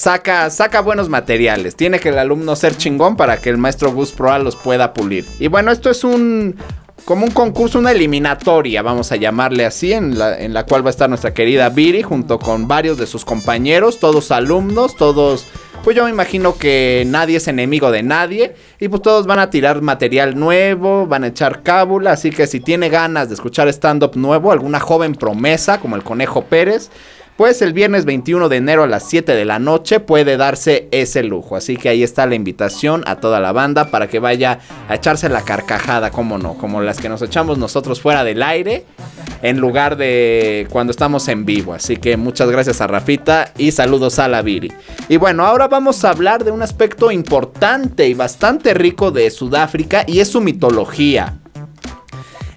saca, saca buenos materiales. Tiene que el alumno ser chingón para que el maestro Gus Proal los pueda pulir. Y bueno, esto es un. Como un concurso, una eliminatoria, vamos a llamarle así, en la, en la cual va a estar nuestra querida Viri junto con varios de sus compañeros, todos alumnos, todos pues yo me imagino que nadie es enemigo de nadie y pues todos van a tirar material nuevo, van a echar cábula, así que si tiene ganas de escuchar stand-up nuevo, alguna joven promesa como el Conejo Pérez, pues el viernes 21 de enero a las 7 de la noche puede darse ese lujo. Así que ahí está la invitación a toda la banda para que vaya a echarse la carcajada, como no, como las que nos echamos nosotros fuera del aire en lugar de cuando estamos en vivo. Así que muchas gracias a Rafita y saludos a la Viri. Y bueno, ahora vamos a hablar de un aspecto importante y bastante rico de Sudáfrica y es su mitología.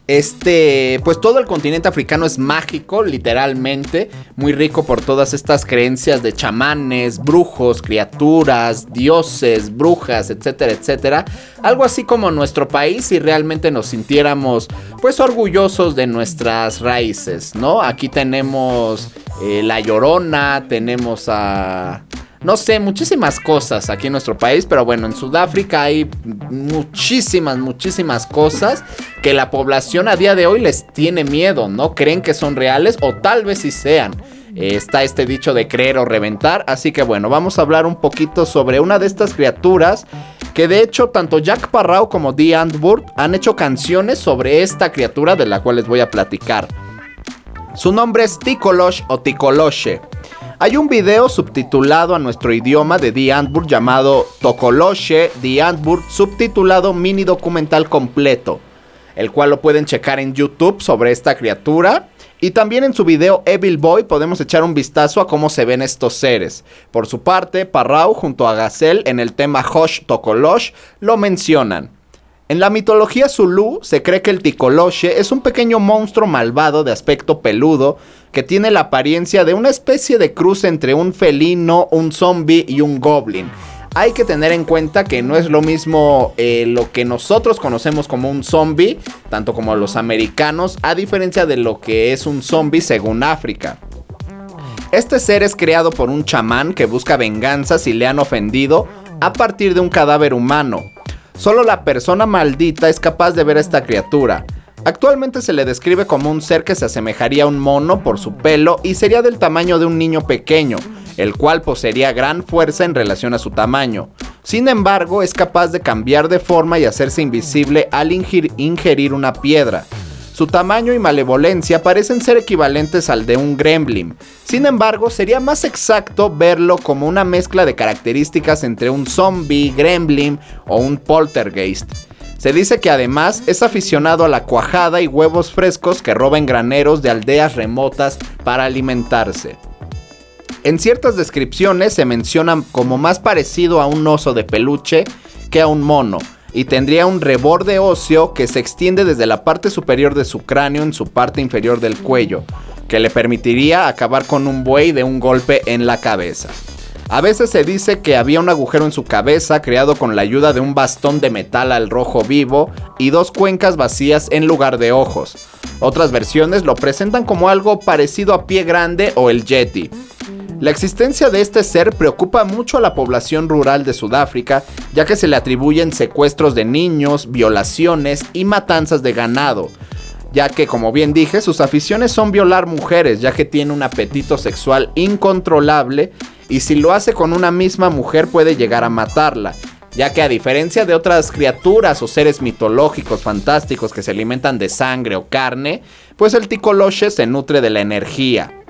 Este, pues todo el continente africano es mágico, literalmente, muy rico por todas estas creencias de chamanes, brujos, criaturas, dioses, brujas, etcétera, etcétera. Algo así como nuestro país si realmente nos sintiéramos pues orgullosos de nuestras raíces, ¿no? Aquí tenemos eh, la Llorona, tenemos a no sé, muchísimas cosas aquí en nuestro país, pero bueno, en Sudáfrica hay muchísimas, muchísimas cosas que la población a día de hoy les tiene miedo, ¿no? Creen que son reales o tal vez sí sean. Eh, está este dicho de creer o reventar, así que bueno, vamos a hablar un poquito sobre una de estas criaturas que de hecho tanto Jack Parrao como Dee Antwoord han hecho canciones sobre esta criatura de la cual les voy a platicar. Su nombre es Tikolosh o Tikoloshe. Hay un video subtitulado a nuestro idioma de The Antwoord llamado Tokoloshe The subtitulado mini documental completo, el cual lo pueden checar en YouTube sobre esta criatura. Y también en su video Evil Boy podemos echar un vistazo a cómo se ven estos seres. Por su parte, Parrau junto a Gazelle en el tema Hosh Tokolosh lo mencionan. En la mitología Zulu se cree que el Tikoloshe es un pequeño monstruo malvado de aspecto peludo que tiene la apariencia de una especie de cruz entre un felino, un zombie y un goblin. Hay que tener en cuenta que no es lo mismo eh, lo que nosotros conocemos como un zombie, tanto como los americanos, a diferencia de lo que es un zombie según África. Este ser es creado por un chamán que busca venganza si le han ofendido a partir de un cadáver humano. Solo la persona maldita es capaz de ver a esta criatura. Actualmente se le describe como un ser que se asemejaría a un mono por su pelo y sería del tamaño de un niño pequeño, el cual poseería gran fuerza en relación a su tamaño. Sin embargo, es capaz de cambiar de forma y hacerse invisible al ingerir una piedra. Su tamaño y malevolencia parecen ser equivalentes al de un gremlin. Sin embargo, sería más exacto verlo como una mezcla de características entre un zombie, gremlin o un poltergeist. Se dice que además es aficionado a la cuajada y huevos frescos que roba en graneros de aldeas remotas para alimentarse. En ciertas descripciones se menciona como más parecido a un oso de peluche que a un mono, y tendría un reborde óseo que se extiende desde la parte superior de su cráneo en su parte inferior del cuello, que le permitiría acabar con un buey de un golpe en la cabeza. A veces se dice que había un agujero en su cabeza creado con la ayuda de un bastón de metal al rojo vivo y dos cuencas vacías en lugar de ojos. Otras versiones lo presentan como algo parecido a pie grande o el yeti. La existencia de este ser preocupa mucho a la población rural de Sudáfrica, ya que se le atribuyen secuestros de niños, violaciones y matanzas de ganado, ya que como bien dije, sus aficiones son violar mujeres, ya que tiene un apetito sexual incontrolable y si lo hace con una misma mujer puede llegar a matarla. ya que a diferencia de otras criaturas o seres mitológicos fantásticos que se alimentan de sangre o carne, pues el ticoloche se nutre de la energía.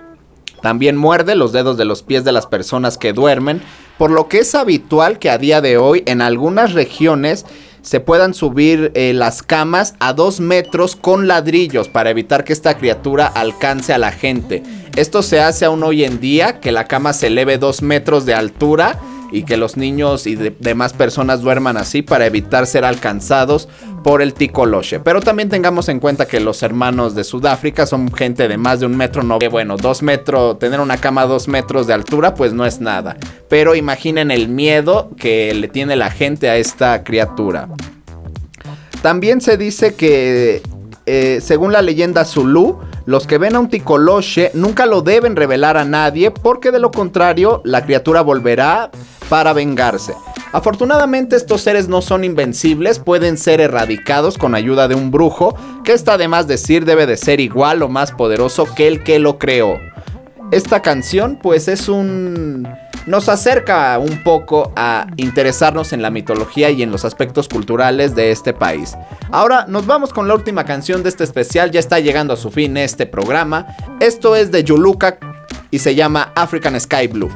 También muerde los dedos de los pies de las personas que duermen, por lo que es habitual que a día de hoy en algunas regiones se puedan subir eh, las camas a dos metros con ladrillos para evitar que esta criatura alcance a la gente. Esto se hace aún hoy en día, que la cama se eleve dos metros de altura y que los niños y de- demás personas duerman así para evitar ser alcanzados por el ticoloche. Pero también tengamos en cuenta que los hermanos de Sudáfrica son gente de más de un metro, no, bueno, dos metros, tener una cama a dos metros de altura pues no es nada. Pero imaginen el miedo que le tiene la gente a esta criatura. También se dice que, eh, según la leyenda Zulu, los que ven a un ticoloche nunca lo deben revelar a nadie porque de lo contrario la criatura volverá para vengarse. Afortunadamente estos seres no son invencibles, pueden ser erradicados con ayuda de un brujo, que está de más decir debe de ser igual o más poderoso que el que lo creó. Esta canción pues es un... nos acerca un poco a interesarnos en la mitología y en los aspectos culturales de este país. Ahora nos vamos con la última canción de este especial, ya está llegando a su fin este programa. Esto es de Yuluka y se llama African Sky Blue.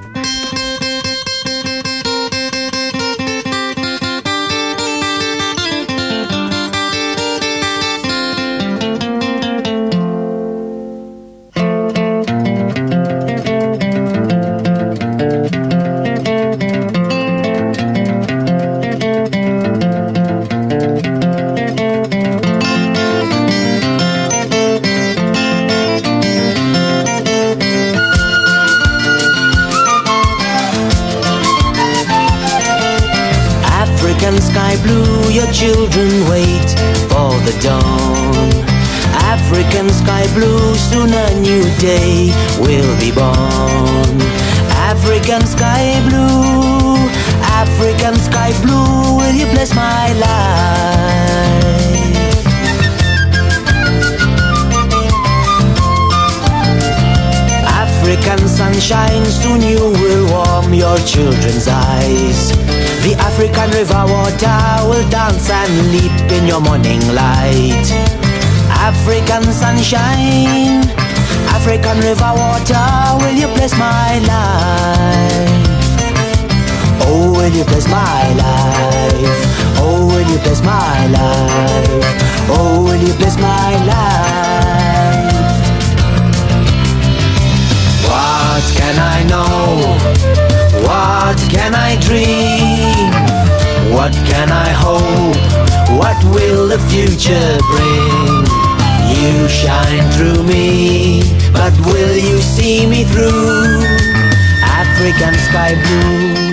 African sky blue, will you bless my life? African sunshine, soon you will warm your children's eyes. The African river water will dance and leap in your morning light. African sunshine, African river water, will you bless my life? Oh, will you bless my life? Oh, will you bless my life? Oh, will you bless my life? What can I know? What can I dream? What can I hope? What will the future bring? You shine through me, but will you see me through? African sky blue.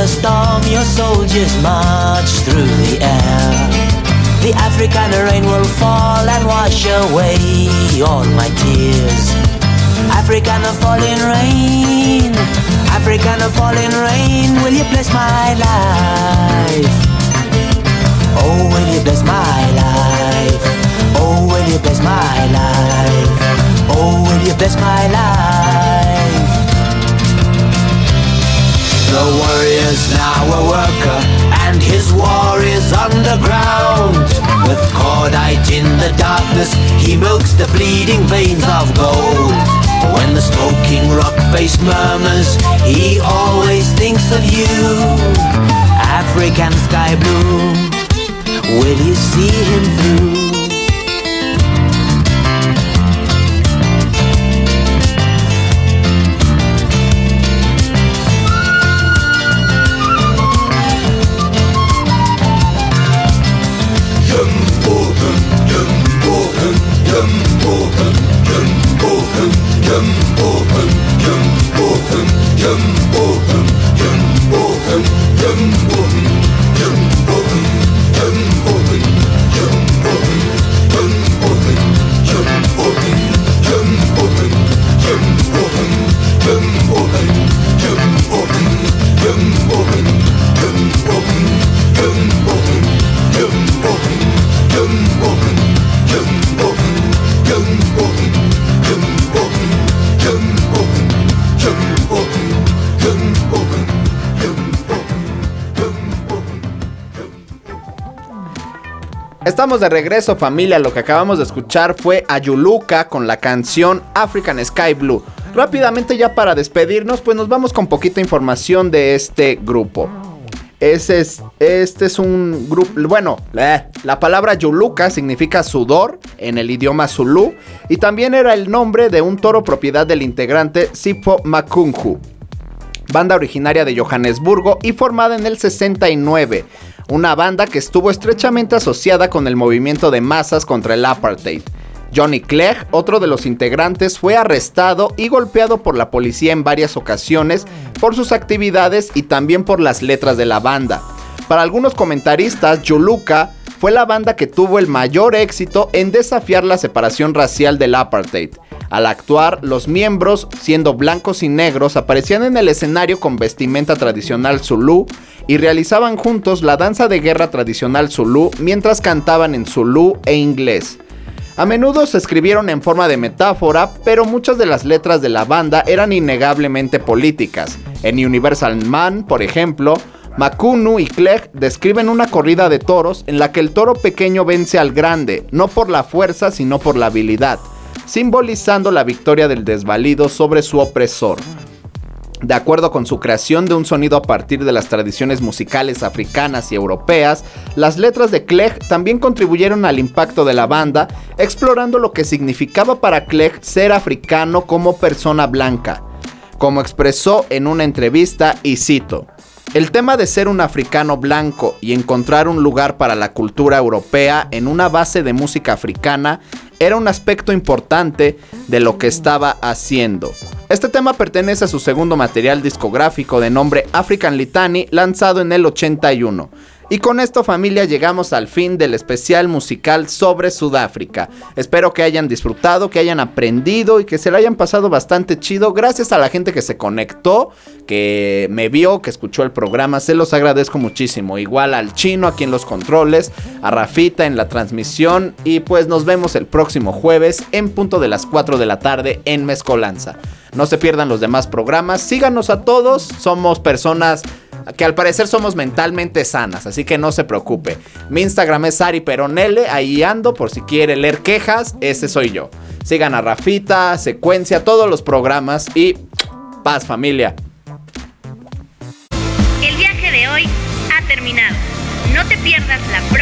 African thunderstorm, your soldiers march through the air. The African rain will fall and wash away all my tears. African falling rain, African falling rain, will you bless my life? Oh, will you bless my life? Oh, will you bless my life? Oh, will you bless my life? The warrior's now a worker, and his war is underground. With cordite in the darkness, he milks the bleeding veins of gold. When the smoking rock face murmurs, he always thinks of you. African sky blue, will you see him through? Estamos de regreso familia, lo que acabamos de escuchar fue Ayuluka con la canción African Sky Blue. Rápidamente ya para despedirnos, pues nos vamos con poquita información de este grupo. Ese es, este es un grupo, bueno, eh, la palabra Yuluka significa sudor en el idioma Zulu y también era el nombre de un toro propiedad del integrante Sipho Makungu, banda originaria de Johannesburgo y formada en el 69, una banda que estuvo estrechamente asociada con el movimiento de masas contra el apartheid. Johnny Clegg, otro de los integrantes, fue arrestado y golpeado por la policía en varias ocasiones por sus actividades y también por las letras de la banda. Para algunos comentaristas, Yuluka fue la banda que tuvo el mayor éxito en desafiar la separación racial del apartheid. Al actuar, los miembros, siendo blancos y negros, aparecían en el escenario con vestimenta tradicional zulú y realizaban juntos la danza de guerra tradicional zulú mientras cantaban en zulú e inglés. A menudo se escribieron en forma de metáfora, pero muchas de las letras de la banda eran innegablemente políticas. En Universal Man, por ejemplo, Makunu y Clegg describen una corrida de toros en la que el toro pequeño vence al grande, no por la fuerza, sino por la habilidad, simbolizando la victoria del desvalido sobre su opresor. De acuerdo con su creación de un sonido a partir de las tradiciones musicales africanas y europeas, las letras de Clegg también contribuyeron al impacto de la banda, explorando lo que significaba para Clegg ser africano como persona blanca. Como expresó en una entrevista, y cito, el tema de ser un africano blanco y encontrar un lugar para la cultura europea en una base de música africana era un aspecto importante de lo que estaba haciendo. Este tema pertenece a su segundo material discográfico de nombre African Litany, lanzado en el 81. Y con esto familia llegamos al fin del especial musical sobre Sudáfrica. Espero que hayan disfrutado, que hayan aprendido y que se lo hayan pasado bastante chido. Gracias a la gente que se conectó, que me vio, que escuchó el programa. Se los agradezco muchísimo. Igual al chino aquí en los controles, a Rafita en la transmisión. Y pues nos vemos el próximo jueves en punto de las 4 de la tarde en Mezcolanza. No se pierdan los demás programas. Síganos a todos. Somos personas que al parecer somos mentalmente sanas, así que no se preocupe. Mi Instagram es Ari Peronele, ahí ando por si quiere leer quejas, ese soy yo. Sigan a Rafita, Secuencia, todos los programas y paz familia. El viaje de hoy ha terminado. No te pierdas la próxima